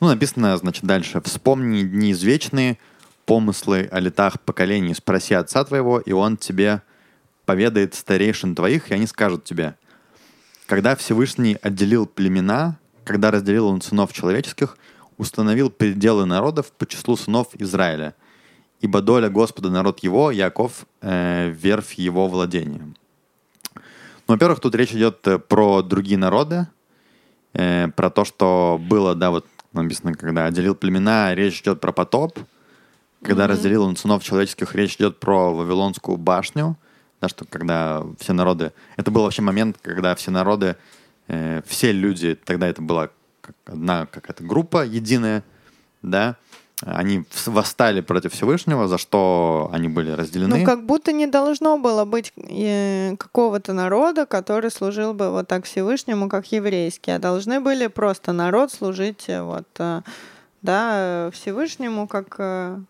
Ну, написано, значит, дальше. «Вспомни дни извечные, помыслы о летах поколений, спроси отца твоего, и он тебе поведает старейшин твоих, и они скажут тебе, когда Всевышний отделил племена, когда разделил он сынов человеческих, установил пределы народов по числу сынов Израиля. Ибо доля Господа народ его, Яков, э, верфь его владения. Ну, во-первых, тут речь идет э, про другие народы, э, про то, что было, да, вот написано, когда отделил племена, речь идет про потоп, когда разделил он сынов человеческих, речь идет про Вавилонскую башню, да, что когда все народы... Это был вообще момент, когда все народы, э, все люди, тогда это была как одна какая-то группа единая, да, они восстали против Всевышнего, за что они были разделены. Ну, как будто не должно было быть э, какого-то народа, который служил бы вот так Всевышнему, как еврейский, а должны были просто народ служить э, вот, э, да, Всевышнему, как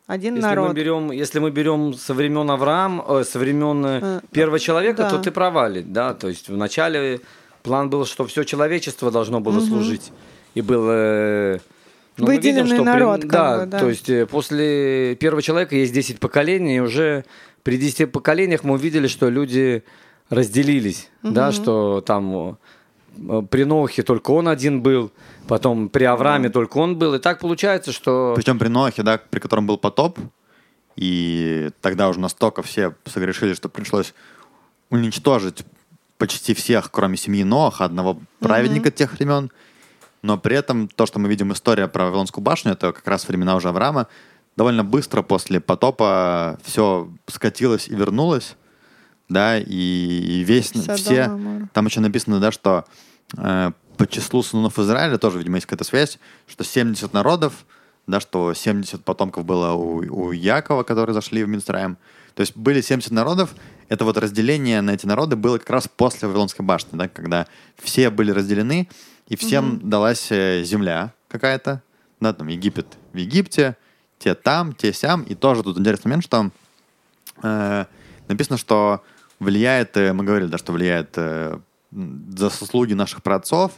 один Если мы народ. берем, если мы берем со времен Авраам, э, со времен э, первого человека, да. то ты провали, да. То есть вначале план был, что все человечество должно было служить, и был э, ну, мы видим, Выделенный что при- народ, как да, бы, да. то есть э, после первого человека есть 10 поколений, и уже при 10 поколениях мы увидели, что люди разделились, да, что там э, при Нохе только он один был, потом при Аврааме только он был, и так получается, что Причем при Ноахе, да, при котором был потоп, и тогда уже настолько все согрешили, что пришлось уничтожить почти всех, кроме семьи Ноаха, одного праведника тех времен. Но при этом то, что мы видим история про Вавилонскую башню, это как раз времена уже Авраама, довольно быстро после потопа все скатилось и вернулось, да, и, весь, Содом все, Гоморра. там еще написано, да, что э, по числу сынов Израиля тоже, видимо, есть какая-то связь, что 70 народов, да, что 70 потомков было у, у Якова, которые зашли в Минстраем. То есть были 70 народов. Это вот разделение на эти народы было как раз после Вавилонской башни, да, когда все были разделены, и всем далась э, земля какая-то, да, там Египет в Египте, те там, те сям. И тоже тут интересный момент, что э, написано, что влияет, э, мы говорили, да, что влияет э, за заслуги наших праотцов,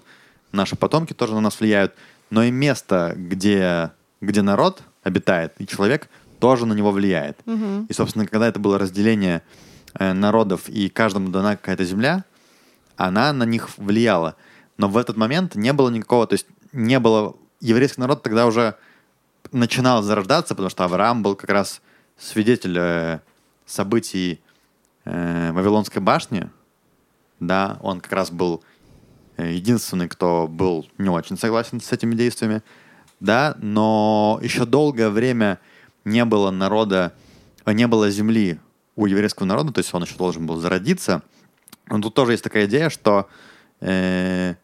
наши потомки тоже на нас влияют, но и место, где, где народ обитает, и человек тоже на него влияет. И, собственно, когда это было разделение народов, и каждому дана какая-то земля, она на них влияла. Но в этот момент не было никакого, то есть не было, еврейский народ тогда уже начинал зарождаться, потому что Авраам был как раз свидетель э, событий э, Вавилонской башни, да, он как раз был э, единственный, кто был не очень согласен с этими действиями, да, но еще долгое время не было народа, э, не было земли у еврейского народа, то есть он еще должен был зародиться. Но тут тоже есть такая идея, что э,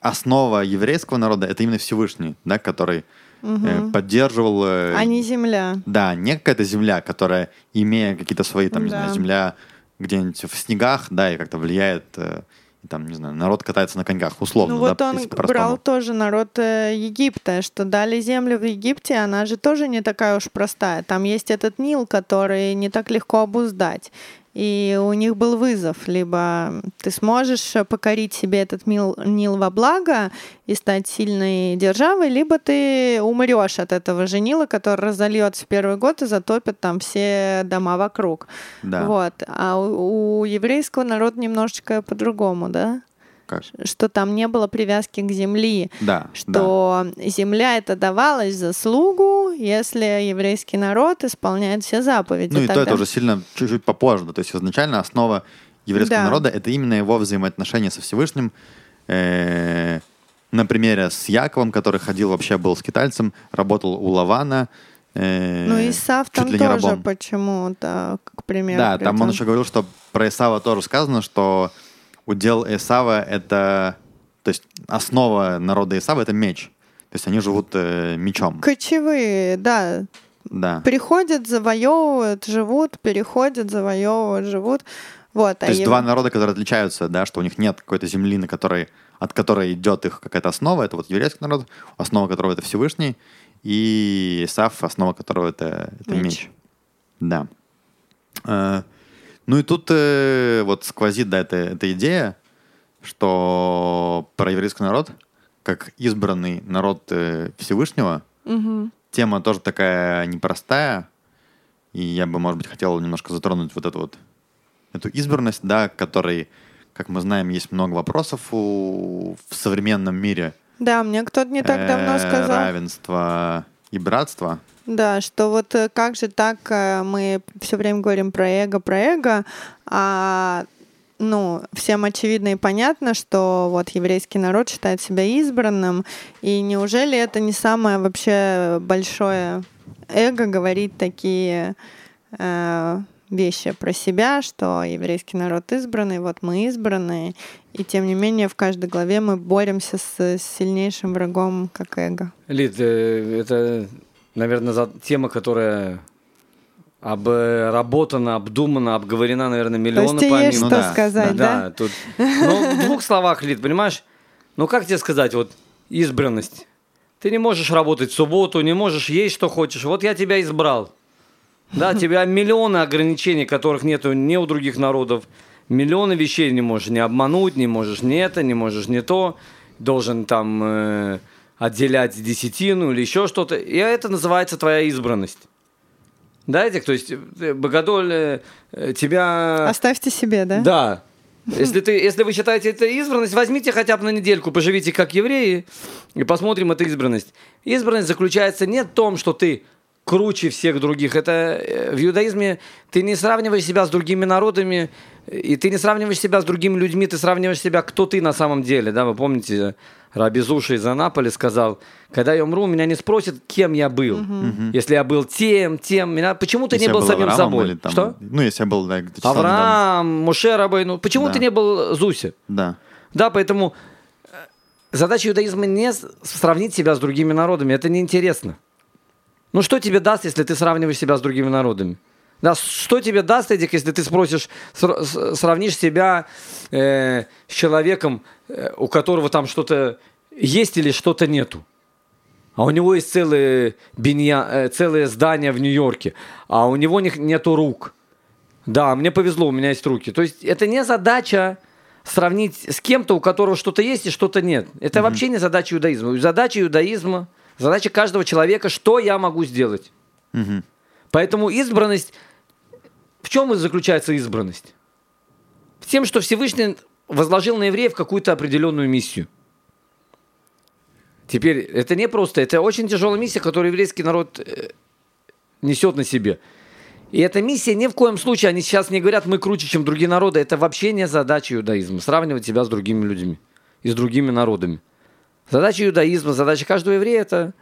основа еврейского народа это именно Всевышний, да, который э, поддерживал э, А не земля. да, не какая-то земля, которая, имея какие-то свои, там, не Да. знаю, земля где-нибудь в снегах, да, и как-то влияет э, там, не знаю, народ катается на коньках, условно, Ну да, вот он брал тоже народ э, Египта, что дали землю в Египте, она же тоже не такая уж простая. Там есть этот Нил, который не так легко обуздать. И у них был вызов, либо ты сможешь покорить себе этот Нил, Нил во благо и стать сильной державой, либо ты умрешь от этого же Нила, который разольется в первый год и затопит там все дома вокруг. Да. Вот. А у, у еврейского народа немножечко по-другому, да? Как? Что там не было привязки к земли, Да, да. что земля это давалась заслугу, если еврейский народ исполняет все заповеди. Ну и то Тогда- это уже сильно чуть-чуть попозже. да. То есть изначально основа еврейского Да. народа это именно его взаимоотношения со Всевышним. Э, На примере с Яковом, который ходил вообще был скитальцем, работал у Лавана. э, Ну, Исав там тоже почему-то, к примеру. Да, там он еще говорил, что про Исава тоже сказано, что удел Исава это, то есть основа народа Исава это меч. То есть они живут э, мечом. Кочевые, да, Да. приходят, завоевывают, живут, переходят, завоевывают, живут. Вот, То а есть ев- два народа, которые отличаются, да, что у них нет какой-то земли, на которой, от которой идет их какая-то основа. Это вот еврейский народ, основа которого это Всевышний, и Исав, основа которого это, это Меч. меч. Да. Ну и тут э, вот сквозит, да, эта, эта идея, что про еврейский народ, как избранный народ э, Всевышнего, Мгм. тема тоже такая непростая, и я бы, может быть, хотел немножко затронуть вот эту вот эту избранность, да, которой, как мы знаем, есть много вопросов у, в современном мире. Да, мне кто-то не так давно Э, сказал. Равенство и братство. Да, что вот э, как же так э, мы все время говорим про эго, про эго, а ну, всем очевидно и понятно, что вот еврейский народ считает себя избранным, и неужели это не самое вообще большое эго говорить такие э, вещи про себя, что еврейский народ избранный, вот мы избранные, и тем не менее в каждой главе мы боремся с сильнейшим врагом, как эго. Лид, э, это, наверное, за- тема, которая обработана, обдумана, обговорена, наверное, То миллионы есть тебе есть помимо. Ну что да, сказать, да? Да, тут. Ну, в двух словах, Лид, понимаешь? Ну, как тебе сказать, вот избранность. Ты не можешь работать в субботу, не можешь есть, что хочешь. Вот я тебя избрал. Да, тебя миллионы ограничений, которых нету ни у других народов. Миллионы вещей не можешь не обмануть, не можешь не это, не можешь не то. Должен там э, отделять десятину или еще что-то. И это называется твоя избранность. Да, Эдик? То есть э, Богодоль э, э, тебя... Оставьте себе, да? Да. [laughs] Если, ты, если вы считаете это избранность, возьмите хотя бы на недельку, поживите как евреи и посмотрим эту избранность. Избранность заключается не в том, что ты круче всех других. Это э, в иудаизме ты не сравниваешь себя с другими народами, и ты не сравниваешь себя с другими людьми, ты сравниваешь себя, кто ты на самом деле. Да, вы помните, Раби Зуша из Анаполи сказал, когда я умру, меня не спросят, кем я был. Если я был тем, тем, меня почему ты Если не был был самим Авраамом собой? или там- Что? Ну, если я был, да. Авраам, Муше Рабейну. Почему Да. ты не был Зуси? Да. Да, поэтому э, задача иудаизма не сравнить себя с другими народами. Это неинтересно. Ну что тебе даст, если ты сравниваешь себя с другими народами? Да, что тебе даст, Эдик, если ты спросишь, сравнишь себя э, с человеком, э, у которого там что-то есть или что-то нету? А у него есть целые, бинья, э, целые здания в Нью-Йорке, а у него них нету рук. Да, мне повезло, у меня есть руки. То есть это не задача сравнить с кем-то, у которого что-то есть и что-то нет. Это вообще не задача иудаизма. Задача иудаизма, задача каждого человека, что я могу сделать. Мгм. Поэтому избранность... В чем заключается избранность? В тем, что Всевышний возложил на евреев какую-то определенную миссию. Теперь, это не просто, это очень тяжелая миссия, которую еврейский народ э, несет на себе. И эта миссия ни в коем случае, они сейчас не говорят, мы круче, чем другие народы, это вообще не задача иудаизма, сравнивать себя с другими людьми и с другими народами. Задача иудаизма, задача каждого еврея – это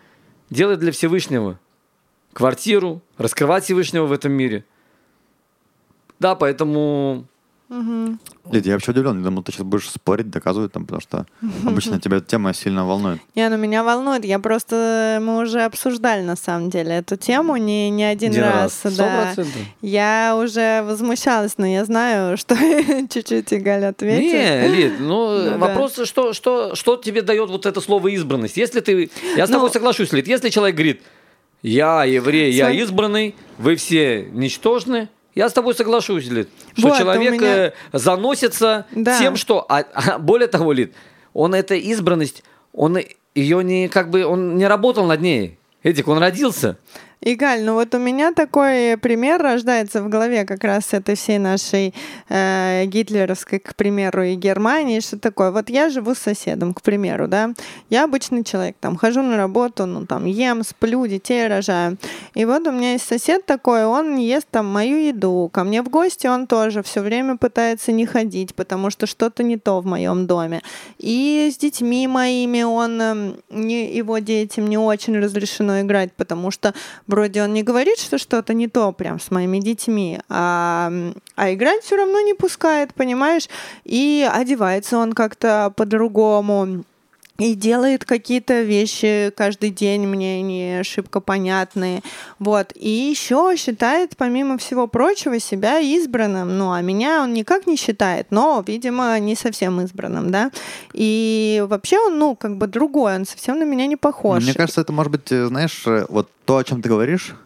делать для Всевышнего квартиру, раскрывать Всевышнего в этом мире. Да, поэтому Лид, я вообще удивлен. Я думал, ты сейчас будешь спорить, доказывать там, потому что обычно тебя эта тема сильно волнует. Не, ну меня волнует. Я просто... Мы уже обсуждали, на самом деле, эту тему не, не один, Один раз. раз. да. 100%. Я уже возмущалась, но я знаю, [laughs] что [laughs] чуть-чуть Игаль ответит. Не, Лид, ну [laughs] Ну, да. вопрос, что, что, что тебе дает вот это слово избранность? Если ты, я с Ну- тобой соглашусь, Лид, если человек говорит, я еврей, я избранный, вы все ничтожны, я с тобой соглашусь, Лид, что Вот, у человек меня- э, заносится Да. тем, что, а, а более того, Лид, он эта избранность, он ее не, как бы, он не работал над ней. Эдик, он родился. Игаль, ну вот у меня такой пример рождается в голове как раз этой всей нашей э, гитлеровской, к примеру, и Германии, что такое. Вот я живу с соседом, к примеру, да. Я обычный человек, там, хожу на работу, ну, там, ем, сплю, детей рожаю. И вот у меня есть сосед такой, он ест там мою еду. Ко мне в гости он тоже все время пытается не ходить, потому что что-то не то в моем доме. И с детьми моими он, эм, не, его детям не очень разрешено играть, потому что вроде он не говорит, что что-то не то прям с моими детьми, а, а играть все равно не пускает, понимаешь? И одевается он как-то по-другому. И делает какие-то вещи каждый день мне не шибко понятные. Вот. И еще считает, помимо всего прочего, себя избранным. Ну, а меня он никак не считает, но, видимо, не совсем избранным, да. И вообще он, ну, как бы другой, он совсем на меня не похож. Мне кажется, это может быть, э, знаешь, э, вот то, о чем ты говоришь.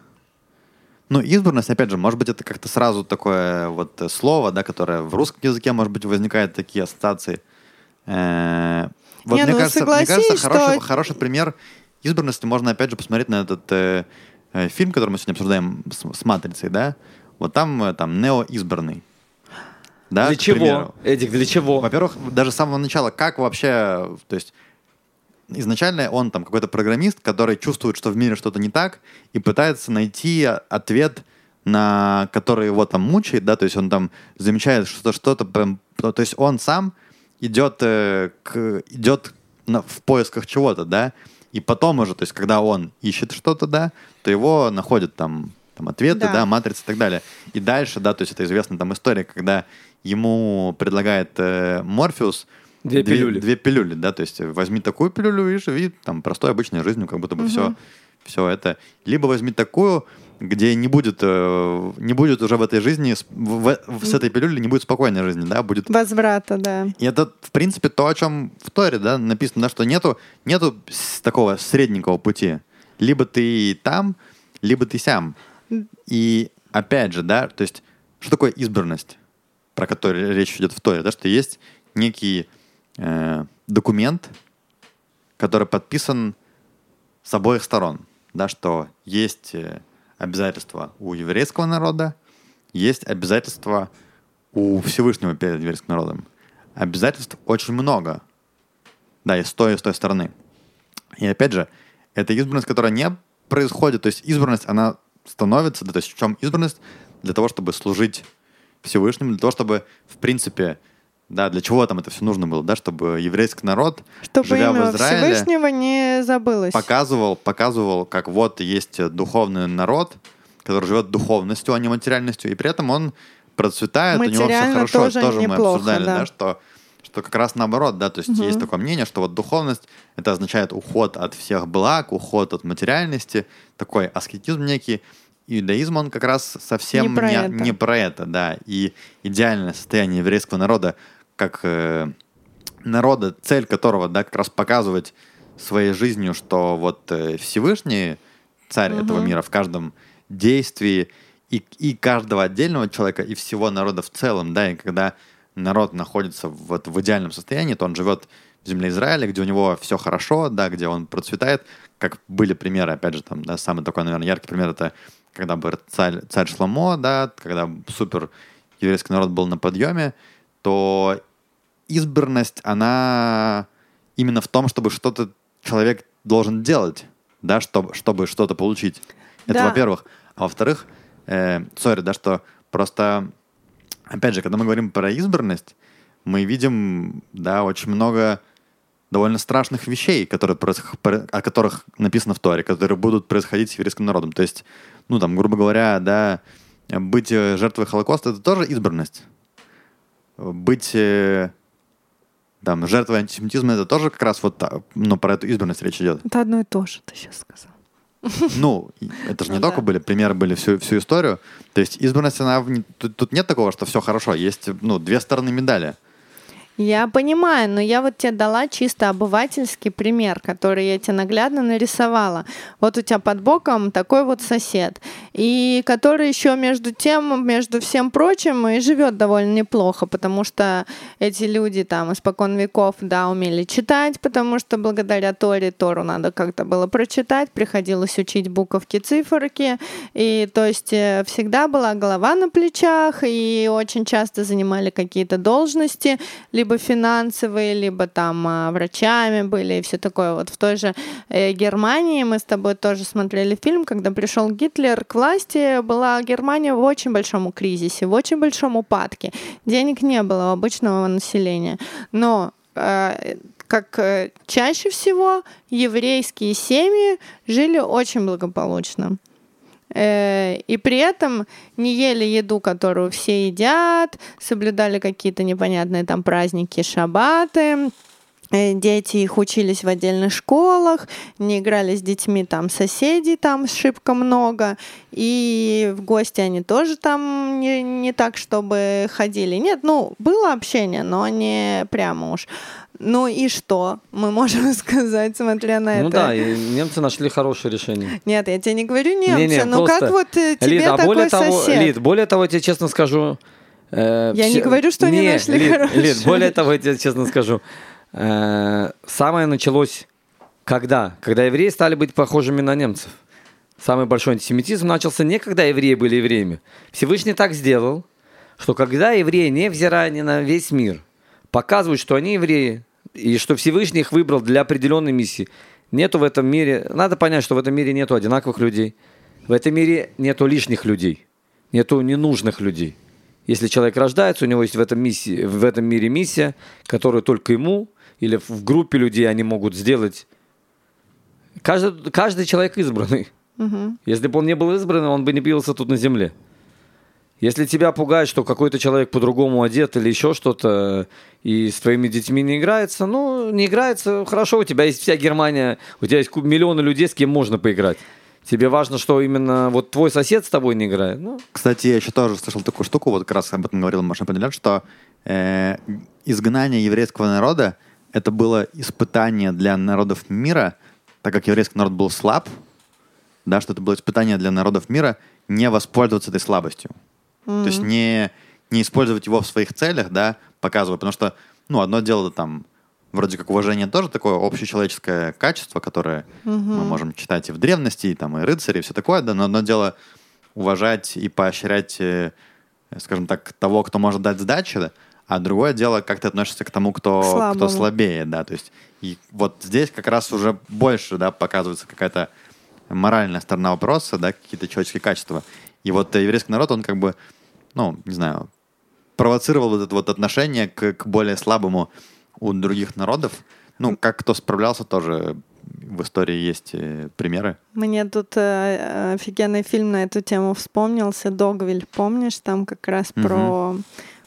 Ну, избранность, опять же, может быть, это как-то сразу такое вот э, слово, да, которое в русском языке, может быть, возникает такие ассоциации. Вот Не, мне ну, кажется, мне кажется, хороший, что- хороший пример избранности можно, опять же, посмотреть на этот э, э, фильм, который мы сегодня обсуждаем с, с «Матрицей», да? Вот там, э, там Нео избранный. Да, для чего? примеру. Эдик, для чего? Во-первых, даже с самого начала, как вообще, то есть изначально он там какой-то программист, который чувствует, что в мире что-то не так, и пытается найти ответ на который его там мучает, да, то есть он там замечает, что что-то, то есть он сам идет, э, к, идет на- в поисках чего-то, да, и потом уже, то есть когда он ищет что-то, да, то его находят там, там ответы, Да. да, матрицы и так далее. И дальше, да, то есть это известная там история, когда ему предлагает э, Морфеус Две пилюли. Две пилюли, да, то есть возьми такую пилюлю и живи там простой обычной жизнью, как будто бы все, все это. Либо возьми такую, где не будет, э, не будет уже в этой жизни, с- в- в- с этой пилюли не будет спокойной жизни, да, будет Возврата, да. и это, в принципе, то, о чем в Торе да, написано, да, что нету, нету такого средненького пути. Либо ты там, либо ты сям. И опять же, да, то есть, что такое избранность, про которую речь идет в Торе, да, что есть некий э, документ, который подписан с обоих сторон, да, что есть э, обязательства у еврейского народа, есть обязательства у Всевышнего перед еврейским народом. Обязательств очень много. Да, и с той, и с той стороны. И опять же, это избранность, которая не происходит, то есть избранность, она становится, да, то есть в чем избранность? Для того, чтобы служить Всевышнему, для того, чтобы, в принципе, да, для чего там это все нужно было, да, чтобы еврейский народ, Чтобы живя имя в Израиле, Всевышнего не забылось. показывал, показывал, как вот есть духовный народ, который живет духовностью, а не материальностью, и при этом он процветает, у него все хорошо. тоже Тоже мы неплохо, обсуждали, да. да, что, что как раз наоборот, да, то есть есть такое мнение, что вот духовность это означает уход от всех благ, уход от материальности, такой аскетизм некий. Иудаизм, он как раз совсем не про не, это. не про это, да. И идеальное состояние еврейского народа, как э, народа, цель которого, да, как раз показывать своей жизнью, что вот э, Всевышний, царь этого мира в каждом действии и, и каждого отдельного человека, и всего народа в целом, да, и когда народ находится вот в идеальном состоянии, то он живет в земле Израиля, где у него все хорошо, да, где он процветает, как были примеры, опять же, там, да, самый такой, наверное, яркий пример это когда был царь, царь Шломо, да, когда супер еврейский народ был на подъеме, то избранность, она именно в том, чтобы что-то человек должен делать, да, чтобы, чтобы что-то получить. Это Да. во-первых. А во-вторых, э, сори, да, что просто, опять же, когда мы говорим про избранность, мы видим, да, очень много довольно страшных вещей, которые о которых написано в Торе, которые будут происходить с еврейским народом. То есть, ну, там, грубо говоря, да, быть э, жертвой Холокоста — это тоже избранность. Быть э, там, жертвой антисемитизма, это тоже как раз вот, ну, про эту избранность речь идет. Это одно и то же, ты сейчас сказал. Ну, это же не Ну только да. были, примеры были всю, всю историю. То есть избранность, она... Тут, тут нет такого, что все хорошо. Есть, ну, две стороны медали. Я понимаю, но я вот тебе дала чисто обывательский пример, который я тебе наглядно нарисовала. Вот у тебя под боком такой вот сосед, и который еще между тем, между всем прочим, и живет довольно неплохо, потому что эти люди там испокон веков, да, умели читать, потому что благодаря Торе Тору надо как-то было прочитать, приходилось учить буковки, циферки, и то есть э, всегда была голова на плечах, и очень часто занимали какие-то должности, либо финансовые, либо там а, врачами были и все такое. Вот в той же э, Германии мы с тобой тоже смотрели фильм, когда пришел Гитлер к власти, была Германия в очень большом кризисе, в очень большом упадке. Денег не было у обычного населения. Но э, как э, чаще всего еврейские семьи жили очень благополучно. Э, И при этом не ели еду, которую все едят, соблюдали какие-то непонятные там праздники, шабаты. Э, Дети их учились в отдельных школах, не играли с детьми там соседей, там шибко много. И в гости они тоже там не, не так, чтобы ходили. Нет, ну, было общение, но не прямо уж. Ну и что мы можем [laughs] сказать, смотря на Ну это? да, и немцы нашли хорошее решение. Нет, я тебе не говорю немцы, Не-не, ну просто- как вот э, тебе Лид, а такой более того, сосед? Лид, более того, я тебе честно скажу... э, Я не говорю, что они Не, нашли Лид, хорошее. Лид, более того, я тебе честно скажу. Э, самое началось когда? Когда евреи стали быть похожими на немцев. Самый большой антисемитизм начался не когда евреи были евреями. Всевышний так сделал, что когда евреи, невзирая ни на весь мир, показывают, что они евреи, и что Всевышний их выбрал для определенной миссии, нету в этом мире, надо понять, что в этом мире нету одинаковых людей, в этом мире нету лишних людей, нету ненужных людей. Если человек рождается, у него есть в этом, миссии, в этом мире миссия, которую только ему или в группе людей они могут сделать. Каждый, каждый человек избранный. Мгм. Если бы он не был избранным, он бы не появился тут на земле. Если тебя пугает, что какой-то человек по-другому одет или еще что-то, и с твоими детьми не играется, ну, не играется, хорошо, у тебя есть вся Германия, у тебя есть миллионы людей, с кем можно поиграть. Тебе важно, что именно вот твой сосед с тобой не играет. Ну, Кстати, я еще тоже слышал такую штуку, вот как раз об этом говорил Маша Поделян, что э, изгнание еврейского народа это было испытание для народов мира, так как еврейский народ был слаб, да, что это было испытание для народов мира не воспользоваться этой слабостью. То есть не, не использовать его в своих целях, да, показывая, потому что, ну, одно дело там, вроде как уважение тоже такое общечеловеческое качество, которое мы можем читать и в древности, и там и рыцари, и все такое, да, но одно дело уважать и поощрять, э, скажем так, того, кто может дать сдачи, да, а другое дело, как ты относишься к тому, кто, К кто слабому. слабее, да, то есть и вот здесь как раз уже больше, да, показывается какая-то моральная сторона вопроса, да, какие-то человеческие качества. И вот э, еврейский народ, он как бы, ну, не знаю, провоцировал вот это вот отношение к, к более слабому у других народов. Ну, как кто справлялся, тоже в истории есть э, примеры. Мне тут э, офигенный фильм на эту тему вспомнился, Догвиль, помнишь, там как раз Мгм. про,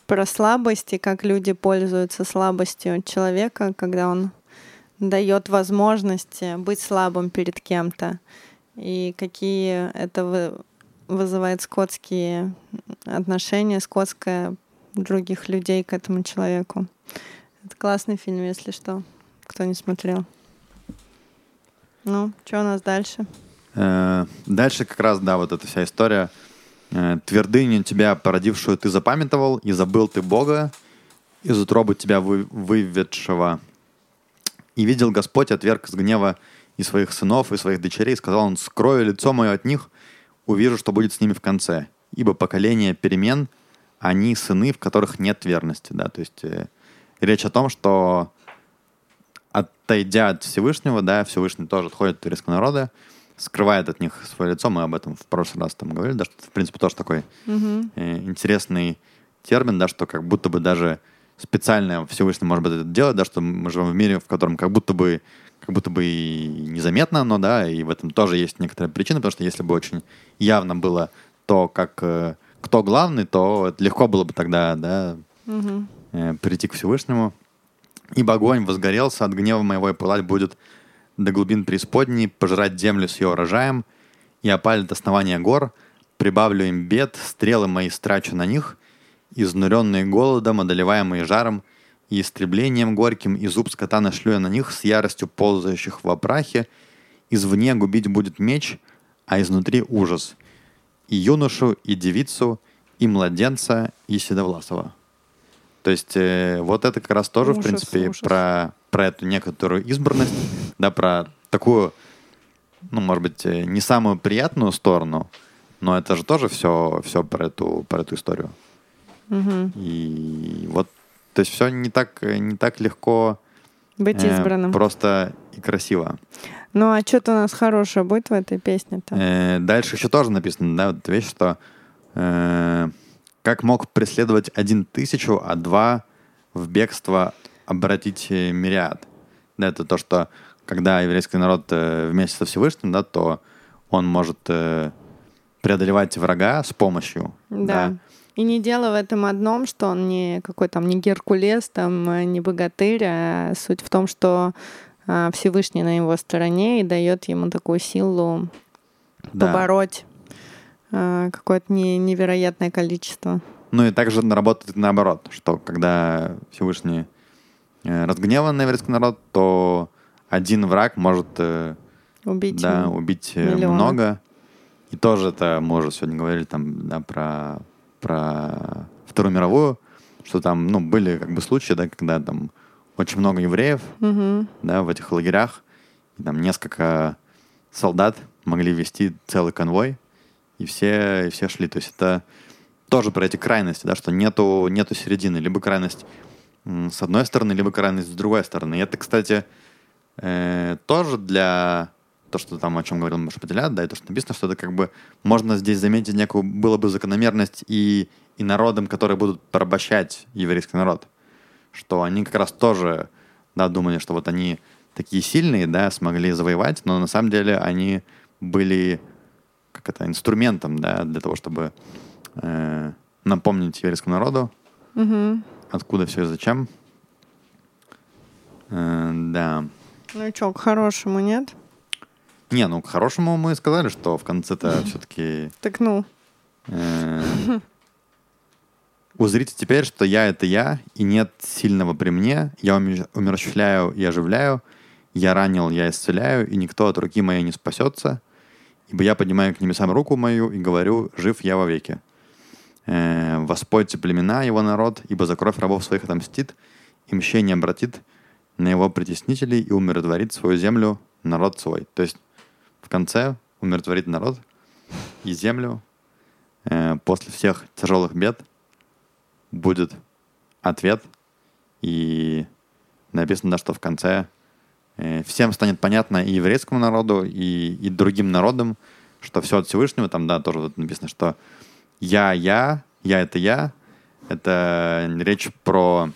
про слабости, как люди пользуются слабостью человека, когда он дает возможность быть слабым перед кем-то, и какие это вы- вызывает скотские отношения, скотское других людей к этому человеку. Это классный фильм, если что, кто не смотрел. Ну, что у нас дальше? Э, Дальше как раз, да, вот эта вся история. Э, Твердыню тебя породившую ты запамятовал, и забыл ты Бога, из утробы тебя вы, выведшего. И видел Господь, отверг из гнева и своих сынов, и своих дочерей, сказал он, скрою лицо мое от них, увижу, что будет с ними в конце. Ибо поколение перемен, они сыны, в которых нет верности. Да? То есть э, речь о том, что отойдя от Всевышнего, да, Всевышний тоже отходит от еврейского народа, скрывает от них свое лицо. Мы об этом в прошлый раз там говорили, да, что это, в принципе, тоже такой Мгм. э, интересный термин, да, что как будто бы даже специально Всевышний может быть это делать, да, что мы живем в мире, в котором как будто бы как будто бы и незаметно, но да, и в этом тоже есть некоторая причина, потому что если бы очень явно было то, как э, кто главный, то легко было бы тогда, да, э, прийти к Всевышнему. Ибо огонь возгорелся от гнева моего, и пылать будет до глубин преисподней, пожрать землю с ее урожаем, и опалит основания гор, прибавлю им бед, стрелы мои страчу на них, изнуренные голодом, одолеваемые жаром, и истреблением горьким, и зуб скота нашлю я на них с яростью ползающих в опрахе, извне губить будет меч, а изнутри ужас, и юношу, и девицу, и младенца, и седовласого. То есть э, вот это как раз тоже, Ужас, в принципе, ужас. про, про эту некоторую избранность, да, про такую, ну, может быть, э, не самую приятную сторону, но это же тоже все, все про, эту, про эту историю. Мгм. И вот, то есть все не так, э, не так легко, Быть э, избранным. просто и красиво. Ну а что-то у нас хорошее будет в этой песне-то? Э, дальше еще тоже написано, да, вот вещь, что э, как мог преследовать один тысячу, а два в бегство обратить э, мириад. Да, это то, что когда еврейский народ э, вместе со Всевышним, да, то он может э, преодолевать врага с помощью. Да. И не дело в этом одном, что он не какой там не Геркулес, там не богатырь, а суть в том, что Всевышний на его стороне и дает ему такую силу Да. побороть какое-то не- невероятное количество. Ну и также работает наоборот, что когда Всевышний э, разгневан на еврейский народ, то один враг может э, Убить да, убить э, много. И тоже это мы уже сегодня говорили там, да, про, про Вторую мировую, что там, ну, были как бы случаи, да, когда там очень много евреев, Мгм. да, в этих лагерях, и там несколько солдат могли вести целый конвой, и все, и все шли. То есть это тоже про эти крайности, да, что нету, нету середины. Либо крайность с одной стороны, либо крайность с другой стороны. И это, кстати, э, тоже для то, что там, о чем говорил Машапателя, да, и то, что написано, что это как бы можно здесь заметить некую, было бы закономерность и, и народам, которые будут порабощать еврейский народ. Что они как раз тоже, да, думали, что вот они такие сильные, да, смогли завоевать, но на самом деле они были как это, инструментом, да, для того, чтобы э, напомнить еврейскому народу, Мгм. откуда все и зачем. Э, да. Ну что, к хорошему, нет? Не, ну к хорошему мы сказали, что в конце-то [laughs] все-таки Так ну, [laughs] узрите теперь, что я — это я, и нет сильного при мне. Я уме- умерщвляю и оживляю, я ранил, я исцеляю, и никто от руки моей не спасется. Ибо я поднимаю к небесам руку мою и говорю, жив я вовеки. Э, Воспойте племена его народ, ибо за кровь рабов своих отомстит, и мщение обратит на его притеснителей и умиротворит свою землю, народ свой. То есть в конце умиротворит народ и землю. Э, После всех тяжелых бед будет ответ. И написано, да, что в конце всем станет понятно и еврейскому народу, и, и другим народам, что все от Всевышнего. Там, да, тоже вот написано, что я, я, я это я. Это речь про,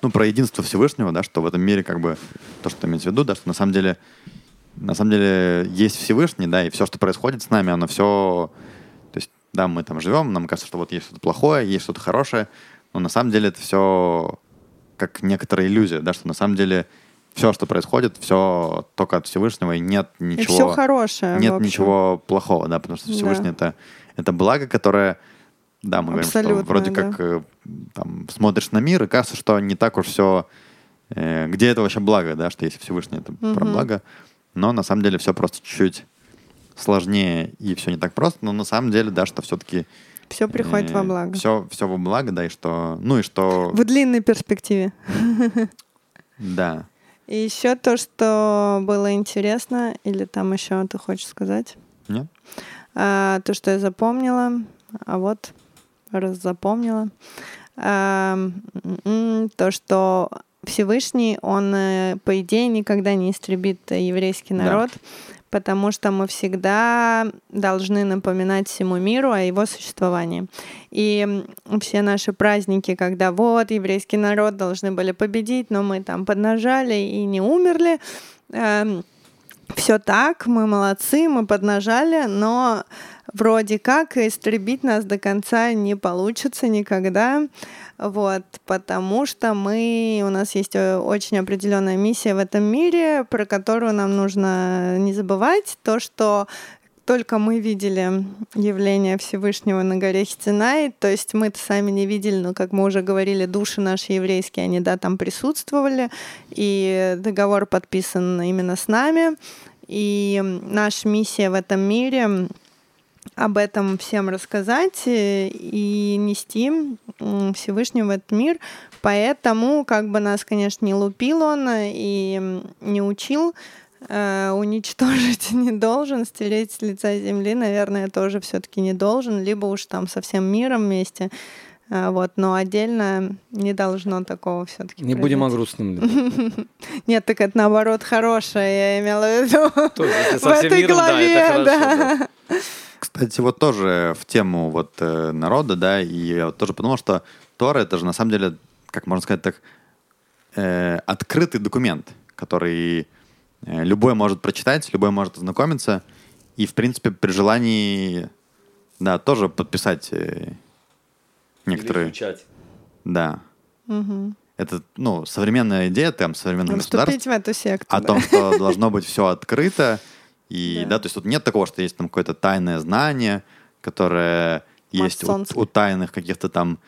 ну, про единство Всевышнего, да, что в этом мире как бы то, что имеется в виду, да, что на самом деле на самом деле есть Всевышний, да, и все, что происходит с нами, оно все, то есть, да, мы там живем, нам кажется, что вот есть что-то плохое, есть что-то хорошее, но на самом деле это все как некоторая иллюзия, да, что на самом деле все, что происходит, все только от Всевышнего, и нет и ничего... все хорошее. Нет ничего плохого, да, потому что Да. Всевышний это, это благо, которое, да, мы говорим, что Абсолютно, вроде да. как э, там смотришь на мир, и кажется, что не так уж все, где это вообще благо, да, что если Всевышний это про Мгм. благо, но на самом деле все просто чуть-чуть сложнее и все не так просто, но на самом деле, да, что все-таки Все приходит во благо. Все, все во благо, да, и что, ну и что, В длинной перспективе. да. И еще то, что было интересно, или там еще ты хочешь сказать? Нет? А, то, что я запомнила, а вот раз запомнила, А, м, то, что Всевышний, он, э, по идее, никогда не истребит э, еврейский Да. Потому что мы всегда должны напоминать всему миру о его существовании. И все наши праздники, когда вот еврейский народ должны были победить, но мы там поднажали и не умерли, эм, все так, мы молодцы, мы поднажали, но вроде как истребить нас до конца не получится никогда. Вот, потому что мы, у нас есть э, очень определенная миссия в этом мире, про которую нам нужно не забывать, то, что только мы видели явление Всевышнего на горе Хицинай, то есть мы-то сами не видели, но, как мы уже говорили, души наши еврейские, они, да, там присутствовали, и договор подписан именно с нами, и наша миссия в этом мире об этом всем рассказать и нести Всевышнего в этот мир. Поэтому, как бы нас, конечно, не лупил он и не учил, э, уничтожить [laughs] не должен, стереть с лица земли, наверное, тоже все-таки не должен, либо уж там со всем миром вместе. Э, вот, но отдельно не должно такого все-таки. Не будем о грустном. [laughs] Нет, так это наоборот хорошее, я имела в виду. [laughs] В этой главе, да. Кстати, вот тоже в тему вот э, народа, да, и я вот тоже подумал, что Тора это же на самом деле, как можно сказать так, э, открытый документ, который э, любой может прочитать, любой может ознакомиться, и в принципе при желании, да, тоже подписать э, некоторые. Или изучать. Да. Угу. Это, ну, современная идея там современного Вступить государства в эту секту. о да. том, что должно быть все открыто. И Да. да. то есть тут нет такого, что есть там какое-то тайное знание, которое есть у, у тайных каких-то там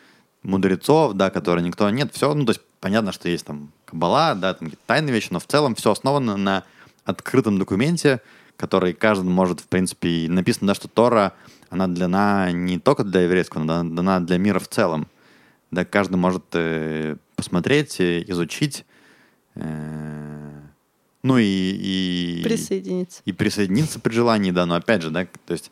мудрецов, да, которые никто нет. Все, ну, то есть понятно, что есть там кабала, да, там какие-то тайные вещи, но в целом все основано на открытом документе, который каждый может, в принципе, и написано, да, что Тора, она дана не только для еврейского, она дана для мира в целом. Да, каждый может э, посмотреть, э, изучить, э, ну и, и, Присоединиться. и присоединиться при желании, да, но опять же, да, то есть,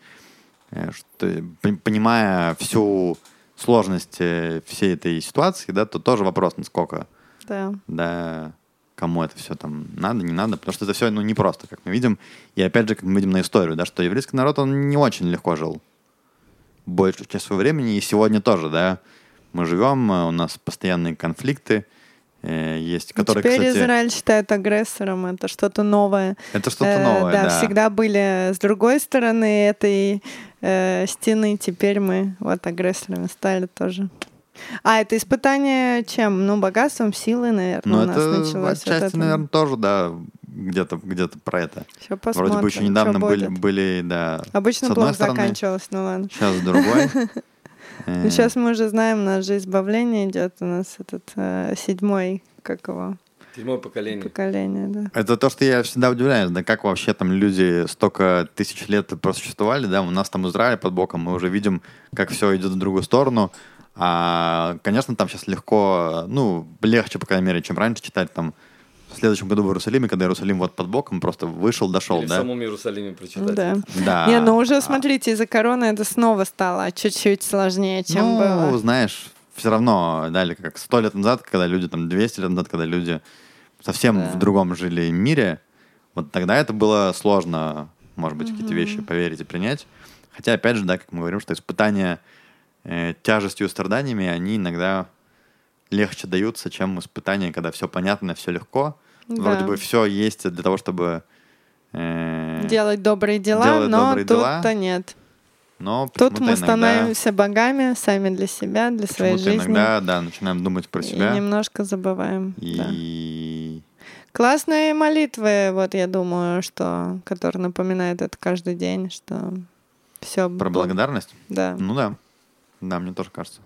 э, что, пон- понимая всю сложность э, всей этой ситуации, да, то тоже вопрос, насколько, Да. да, кому это все там надо, не надо, потому что это все, ну, непросто, как мы видим, и опять же, как мы видим на историю, да, что еврейский народ, он не очень легко жил большую часть своего времени, и сегодня тоже, да, мы живем, э, у нас постоянные конфликты, есть, которые, Теперь кстати, Израиль считает агрессором, это что-то новое. это что-то Э, новое, да, да. всегда были с другой стороны этой э, стены, теперь мы вот агрессорами стали тоже. А, это испытание чем? Ну, богатством, силой, наверное, Ну, у нас это началось. отчасти, наверное, тоже, да, где-то где про это. Все посмотрим, Вроде бы еще недавно были, были, да, Обычно плохо стороны, заканчивалось, ну ладно. сейчас другой. [laughs] Ну, Э, сейчас мы уже знаем, у нас же избавление идет, у нас этот э, седьмой, как его, Седьмое поколение. поколение, да. Это то, что я всегда удивляюсь, да как вообще там люди столько тысяч лет просуществовали, да, у нас там Израиль под боком, мы уже видим, как все идет в другую сторону. А, конечно, там сейчас легко, ну, легче, по крайней мере, чем раньше читать там в следующем году в Иерусалиме, когда Иерусалим вот под боком просто вышел, дошел, Или в да? самом Иерусалиме прочитать. Да. Да. Не, ну уже, А, смотрите, из-за короны это снова стало чуть-чуть сложнее, чем ну, было. знаешь, все равно, да, или как сто лет назад, когда люди, там, 200 лет назад, когда люди совсем Да. в другом жили мире, вот тогда это было сложно, может быть, какие-то вещи поверить и принять. Хотя, опять же, да, как мы говорим, что испытания э, тяжестью и страданиями, они иногда легче даются, чем испытания, когда все понятно, все легко. Да. Вроде бы все есть для того, чтобы... э, Делать добрые дела, делать но тут-то нет. но Тут мы иногда- становимся богами сами для себя, для своей жизни. иногда, да, начинаем думать про И себя. немножко забываем. да. И Классные молитвы, вот я думаю, что, которые напоминают это каждый день, что все. про благодарность? Да. Ну да. Да, мне тоже кажется.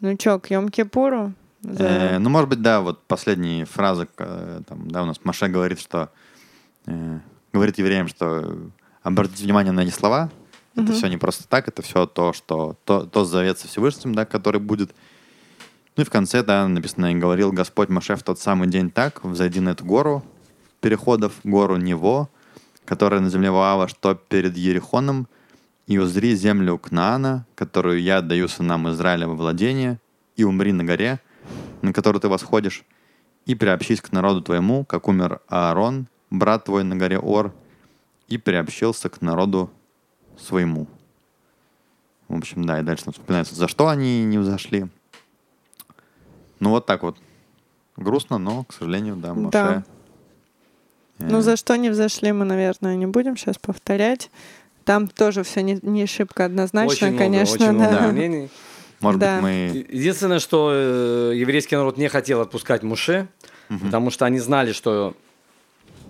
Ну чё, к Йом-Кипуру? За- Э, ну, может быть, да, вот последние фразы, э, там, да, у нас Маше говорит, что э, говорит евреям, что обратите внимание на эти слова. Это все не просто так, это все то, что то, то завет со Всевышним, да, который будет. Ну и в конце, да, написано, и говорил Господь Маше в тот самый день так, взойди на эту гору переходов, гору Него, которая на земле Ваава, что перед Ерихоном, и узри землю Кнаана, которую я даю сынам Израиля во владение, и умри на горе, на которую ты восходишь, и приобщись к народу твоему, как умер Аарон, брат твой на горе Ор, и приобщился к народу своему. В общем, да, и дальше там вспоминается, за что они не взошли. Ну, вот так вот. Грустно, но, к сожалению, да, Моше Да. Ну, за что не взошли, мы, наверное, не будем сейчас повторять. Там тоже все не, не шибко однозначно, Очень много, конечно, очень много да. мнений. Может Да. быть, мы... Единственное, что э, еврейский народ не хотел отпускать Муше, потому что они знали, что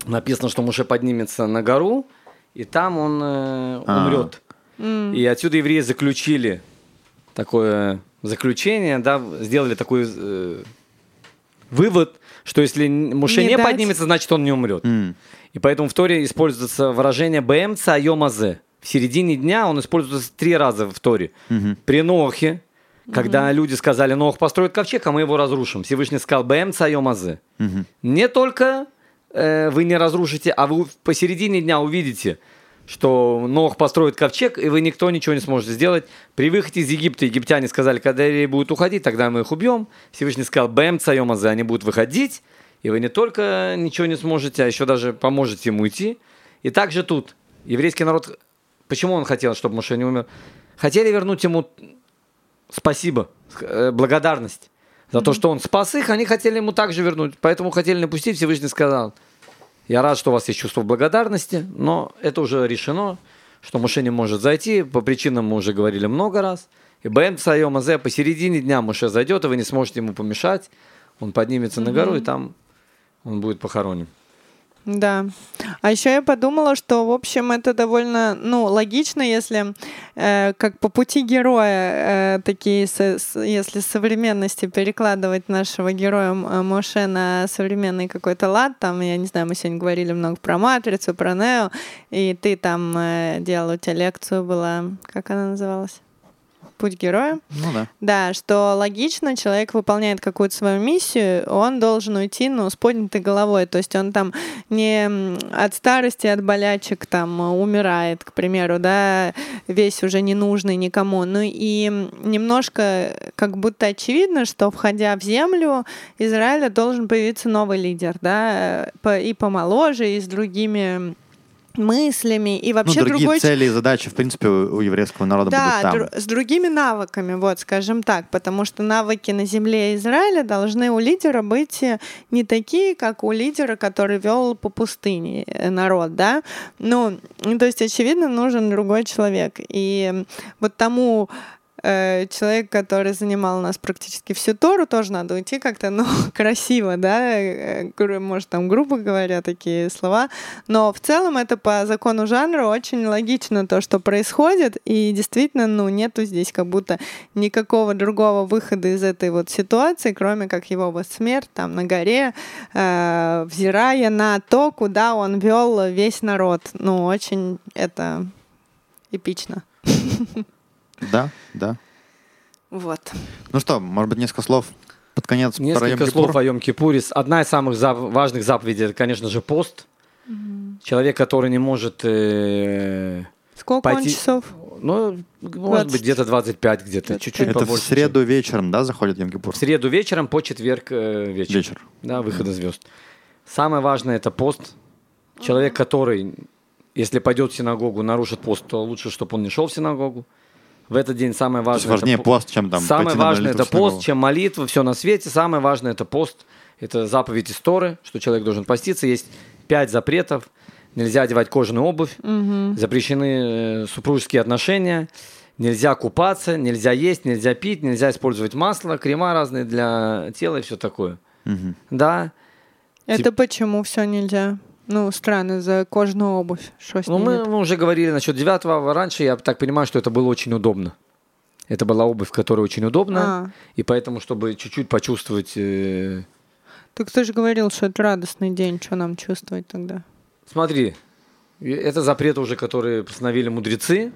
написано, что Муше поднимется на гору, и там он э, А. умрет. И отсюда евреи заключили такое заключение, да, сделали такой э, вывод, что если Муше Не не, дать. поднимется, значит он не умрет. М. И поэтому в Торе используется выражение «бэмца йомазе». В середине дня он используется три раза в Торе. При Нохе, когда люди сказали, Нох построит ковчег, а мы его разрушим. Всевышний сказал «бэмца йомазе». Не только э, вы не разрушите, а вы посередине дня увидите, что Нох построит ковчег, и вы никто ничего не сможете сделать. При выходе из Египта египтяне сказали, когда евреи будут уходить, тогда мы их убьем. Всевышний сказал, бэм цайомазе, они будут выходить, и вы не только ничего не сможете, а еще даже поможете им уйти. И также тут еврейский народ, почему он хотел, чтобы Моше не умер? Хотели вернуть ему спасибо, э, благодарность. За то, что он спас их, они хотели ему также вернуть. Поэтому хотели не пустить, Всевышний сказал, я рад, что у вас есть чувство благодарности, но это уже решено, что Муше не может зайти, по причинам мы уже говорили много раз. И Бэм Сайом Азе посередине дня Муше зайдет, и вы не сможете ему помешать. Он поднимется на гору, и там он будет похоронен. Да. А еще я подумала, что, в общем, это довольно, ну, логично, если э, как по пути героя э, такие, со- с- если современности перекладывать нашего героя М- Моше на современный какой-то лад, там, я не знаю, мы сегодня говорили много про Матрицу, про Нео, и ты там э, делал, у тебя лекцию была, как она называлась? Путь героя. Ну да. Да, что логично, человек выполняет какую-то свою миссию, он должен уйти, ну, с поднятой головой. То есть он там не от старости, от болячек там умирает, к примеру, да, весь уже ненужный никому. Ну и немножко как будто очевидно, что входя в землю Израиля должен появиться новый лидер, да, и помоложе, и с другими мыслями, и Ну, вообще другие другой цели и задачи, в принципе, у еврейского народа да, будут там. дру- с другими навыками, вот, скажем так, потому что навыки на земле Израиля должны у лидера быть э, не такие, как у лидера, который вел по пустыне э, народ, да. Ну, ну, то есть, очевидно, нужен другой человек. И вот тому э, человек, который занимал у нас практически всю Тору, тоже надо уйти как-то, ну, [laughs] красиво, да, э, может, там грубо говоря такие слова, но в целом это по закону жанра очень логично то, что происходит, и действительно, ну, нету здесь как будто никакого другого выхода из этой вот ситуации, кроме как его вот смерть там на горе, э, взирая на то, куда он вел весь народ. Ну, очень это эпично. [laughs] Да, да. Вот. Ну что, может быть, несколько слов под конец про Несколько Йом-Кипур? слов о Йом-Кипуре. Одна из самых зап- важных заповедей, это, конечно же, пост. Человек, который не может... э, Сколько он Пойти- часов? ну, может 20. быть, где-то 25, где-то, чуть-чуть Это в побольше. среду вечером, да, заходит Йом-Кипур? В среду вечером по четверг э, вечер. Вечер. Да, выхода звезд. Самое важное это пост. Человек, который, если пойдет в синагогу, нарушит пост, то лучше, чтобы он не шел в синагогу. В этот день самое То есть важное. это важнее по- пост, чем там Самое важное это пост, чем молитва, все на свете. Самое важное это пост. Это заповедь из Торы, что человек должен поститься. Есть пять запретов. Нельзя одевать кожаную обувь. Запрещены э, супружеские отношения. Нельзя купаться, нельзя есть, нельзя пить, нельзя использовать масло, крема разные для тела и все такое. Мгм. Да. Это почему все нельзя? Ну, странно, за кожаную обувь. Что с Ну, мы, мы уже говорили насчет девятого. Раньше я так понимаю, что это было очень удобно. Это была обувь, которая очень удобна. А. И поэтому, чтобы чуть-чуть почувствовать... э, Так ты же говорил, что это радостный день, что нам чувствовать тогда? Смотри, это запреты уже, которые постановили мудрецы.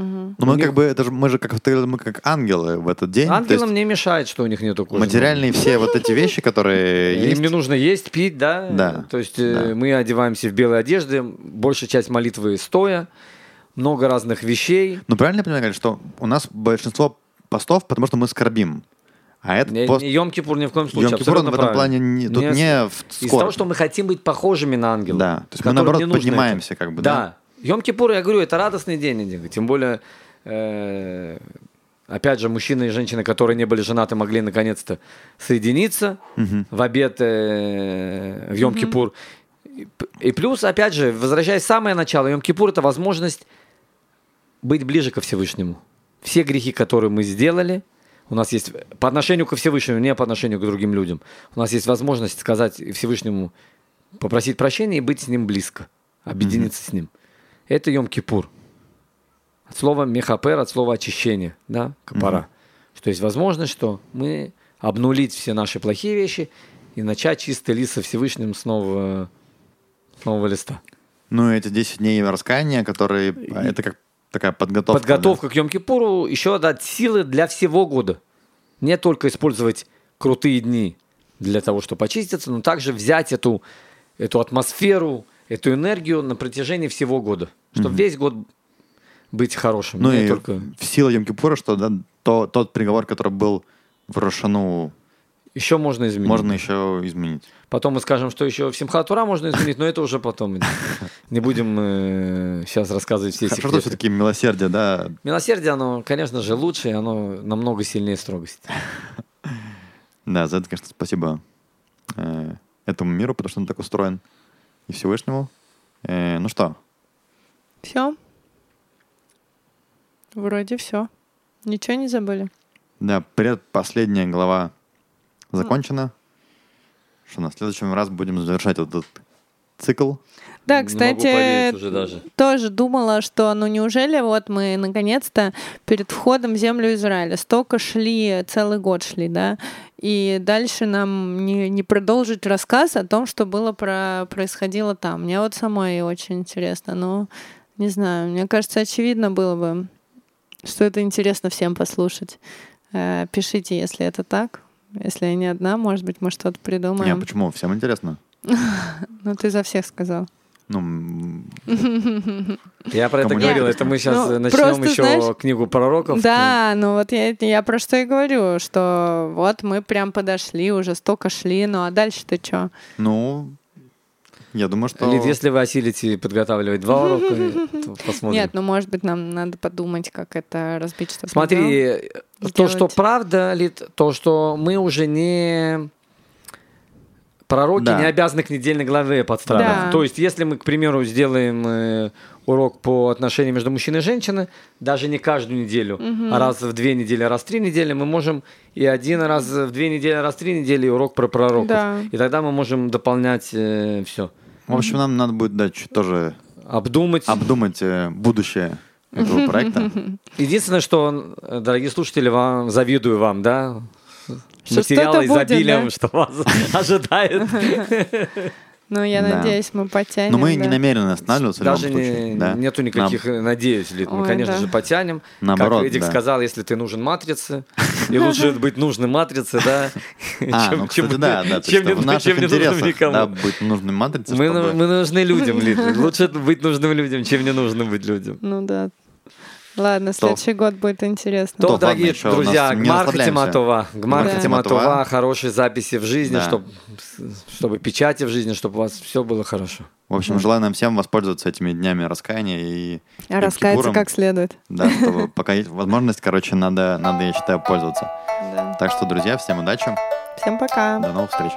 Ну мы как бы, это же, мы же как, мы как ангелы в этот день. Ангелам не мешает, что у них нету кожи. материальные все вот эти вещи, которые Им не нужно есть, пить, да? Да, То есть э, да. мы одеваемся в белые одежды, большая часть молитвы стоя, много разных вещей. Ну правильно я понимаю, что у нас большинство постов, потому что мы скорбим. А этот Не, пост... не Йом-Кипур ни в коем случае. Йом-Кипур, он абсолютно в этом правильно. плане не- тут не в Из-за скорбь. того, что мы хотим быть похожими на ангелов. Да, то есть мы, наоборот, не поднимаемся, это. как бы, да? Да. Йом-Кипур, я говорю, это радостный день. Тем более, э, опять же, мужчины и женщины, которые не были женаты, могли наконец-то соединиться в обед э, в Йом-Кипур. И плюс, опять же, возвращаясь в самое начало, Йом-Кипур – это возможность быть ближе ко Всевышнему. Все грехи, которые мы сделали, у нас есть по отношению ко Всевышнему, не по отношению к другим людям. У нас есть возможность сказать Всевышнему, попросить прощения и быть с ним близко, объединиться с ним. Это Йом-Кипур. От слова мехапер, от слова очищение, да, капара. Что есть возможность, что мы обнулить все наши плохие вещи и начать чистый лист со Всевышним с нового, с нового листа. Ну, эти 10 дней раскаяния, которые... Это как такая подготовка. Подготовка к Йом-Кипуру еще дать силы для всего года. Не только использовать крутые дни для того, чтобы очиститься, но также взять эту, эту атмосферу, эту энергию на протяжении всего года. Чтобы весь год быть хорошим. Ну и только... в силу Йом-Кипура, что да, то, тот приговор, который был в Рошану, Еще можно изменить. можно еще изменить. Потом мы скажем, что еще в Симхат Тура можно изменить, но это уже потом. Не будем сейчас рассказывать все Хорошо, что секреты. все-таки милосердие, да, Милосердие, оно, конечно же, лучше, оно намного сильнее строгости. [laughs] Да, за это, конечно, спасибо э, этому миру, потому что он так устроен, и Всевышнему. Э, ну что, Все. Вроде все. Ничего не забыли. да, предпоследняя глава закончена. Что на следующем раз будем завершать этот цикл. Да, Не могу кстати, уже даже. тоже думала, что ну неужели вот мы наконец-то перед входом в землю Израиля столько шли, целый год шли, да, и дальше нам не, не продолжить рассказ о том, что было про, происходило там. Мне вот самой очень интересно, но не знаю, мне кажется, очевидно было бы, что это интересно всем послушать. Э, Пишите, если это так. Если я не одна, может быть, мы что-то Не, придумаем. почему? Всем интересно. [laughs] Ну, ты за всех сказал. Ну, Я про это Кому говорил, не это мы сейчас Ну, начнем просто, еще знаешь, книгу пророков. Да, ну вот я, я про что и говорю, что вот мы прям подошли, уже столько шли, ну а дальше-то что? ну, я думаю, что... Лид, если вы осилите подготавливать два урока, то [laughs] посмотрим. Нет, ну может быть нам надо подумать, как это разбить, чтобы... Смотри, то, что правда, Лид, то, что мы уже не пророки, Да. не обязаны к недельной главе подстраиваться. Да. То есть, если мы, к примеру, сделаем э, урок по отношениям между мужчиной и женщиной, даже не каждую неделю, а раз в две недели, раз в три недели, мы можем и один раз в две недели, раз в три недели урок про пророков. Да. И тогда мы можем дополнять все. В общем, нам надо будет да, чуть тоже Обдумать. обдумать э, будущее этого [laughs] проекта. Единственное, что, э, дорогие слушатели, вам завидую вам, да? Что Материала будет, изобилием, да? что вас [laughs] ожидает. [laughs] Ну я Да. надеюсь, мы потянем. Но мы да. не намерены останавливаться в любом Даже случае. не- да. нету никаких, э, надеюсь, Лид. Мы, Ой, конечно да. же, потянем. Наоборот, как Эдик да. сказал, если ты нужен матрице, [laughs] и лучше быть нужным матрице, да, А, чем- ну, чем кстати, да, да. то чем есть не- нужным интересах, никому. да, быть нужной матрицей, Мы, мы нужны людям, Лид. Лучше быть нужным людям, чем не нужно быть людям. Ну да. Ладно, следующий год будет интересно. То, дорогие друзья, нас не Гмар расслабляемся. Хатиматова, Гмар Да. Хатиматова, хорошие записи в жизни, Да. чтоб- чтобы печати в жизни, чтобы у вас все было хорошо. В общем, желаю нам всем воспользоваться этими днями раскаяния и А раскаяться как следует. Да, чтобы пока есть возможность, короче, надо, надо, я считаю, пользоваться. Да. Так что, друзья, всем удачи, Всем пока. до новых встреч.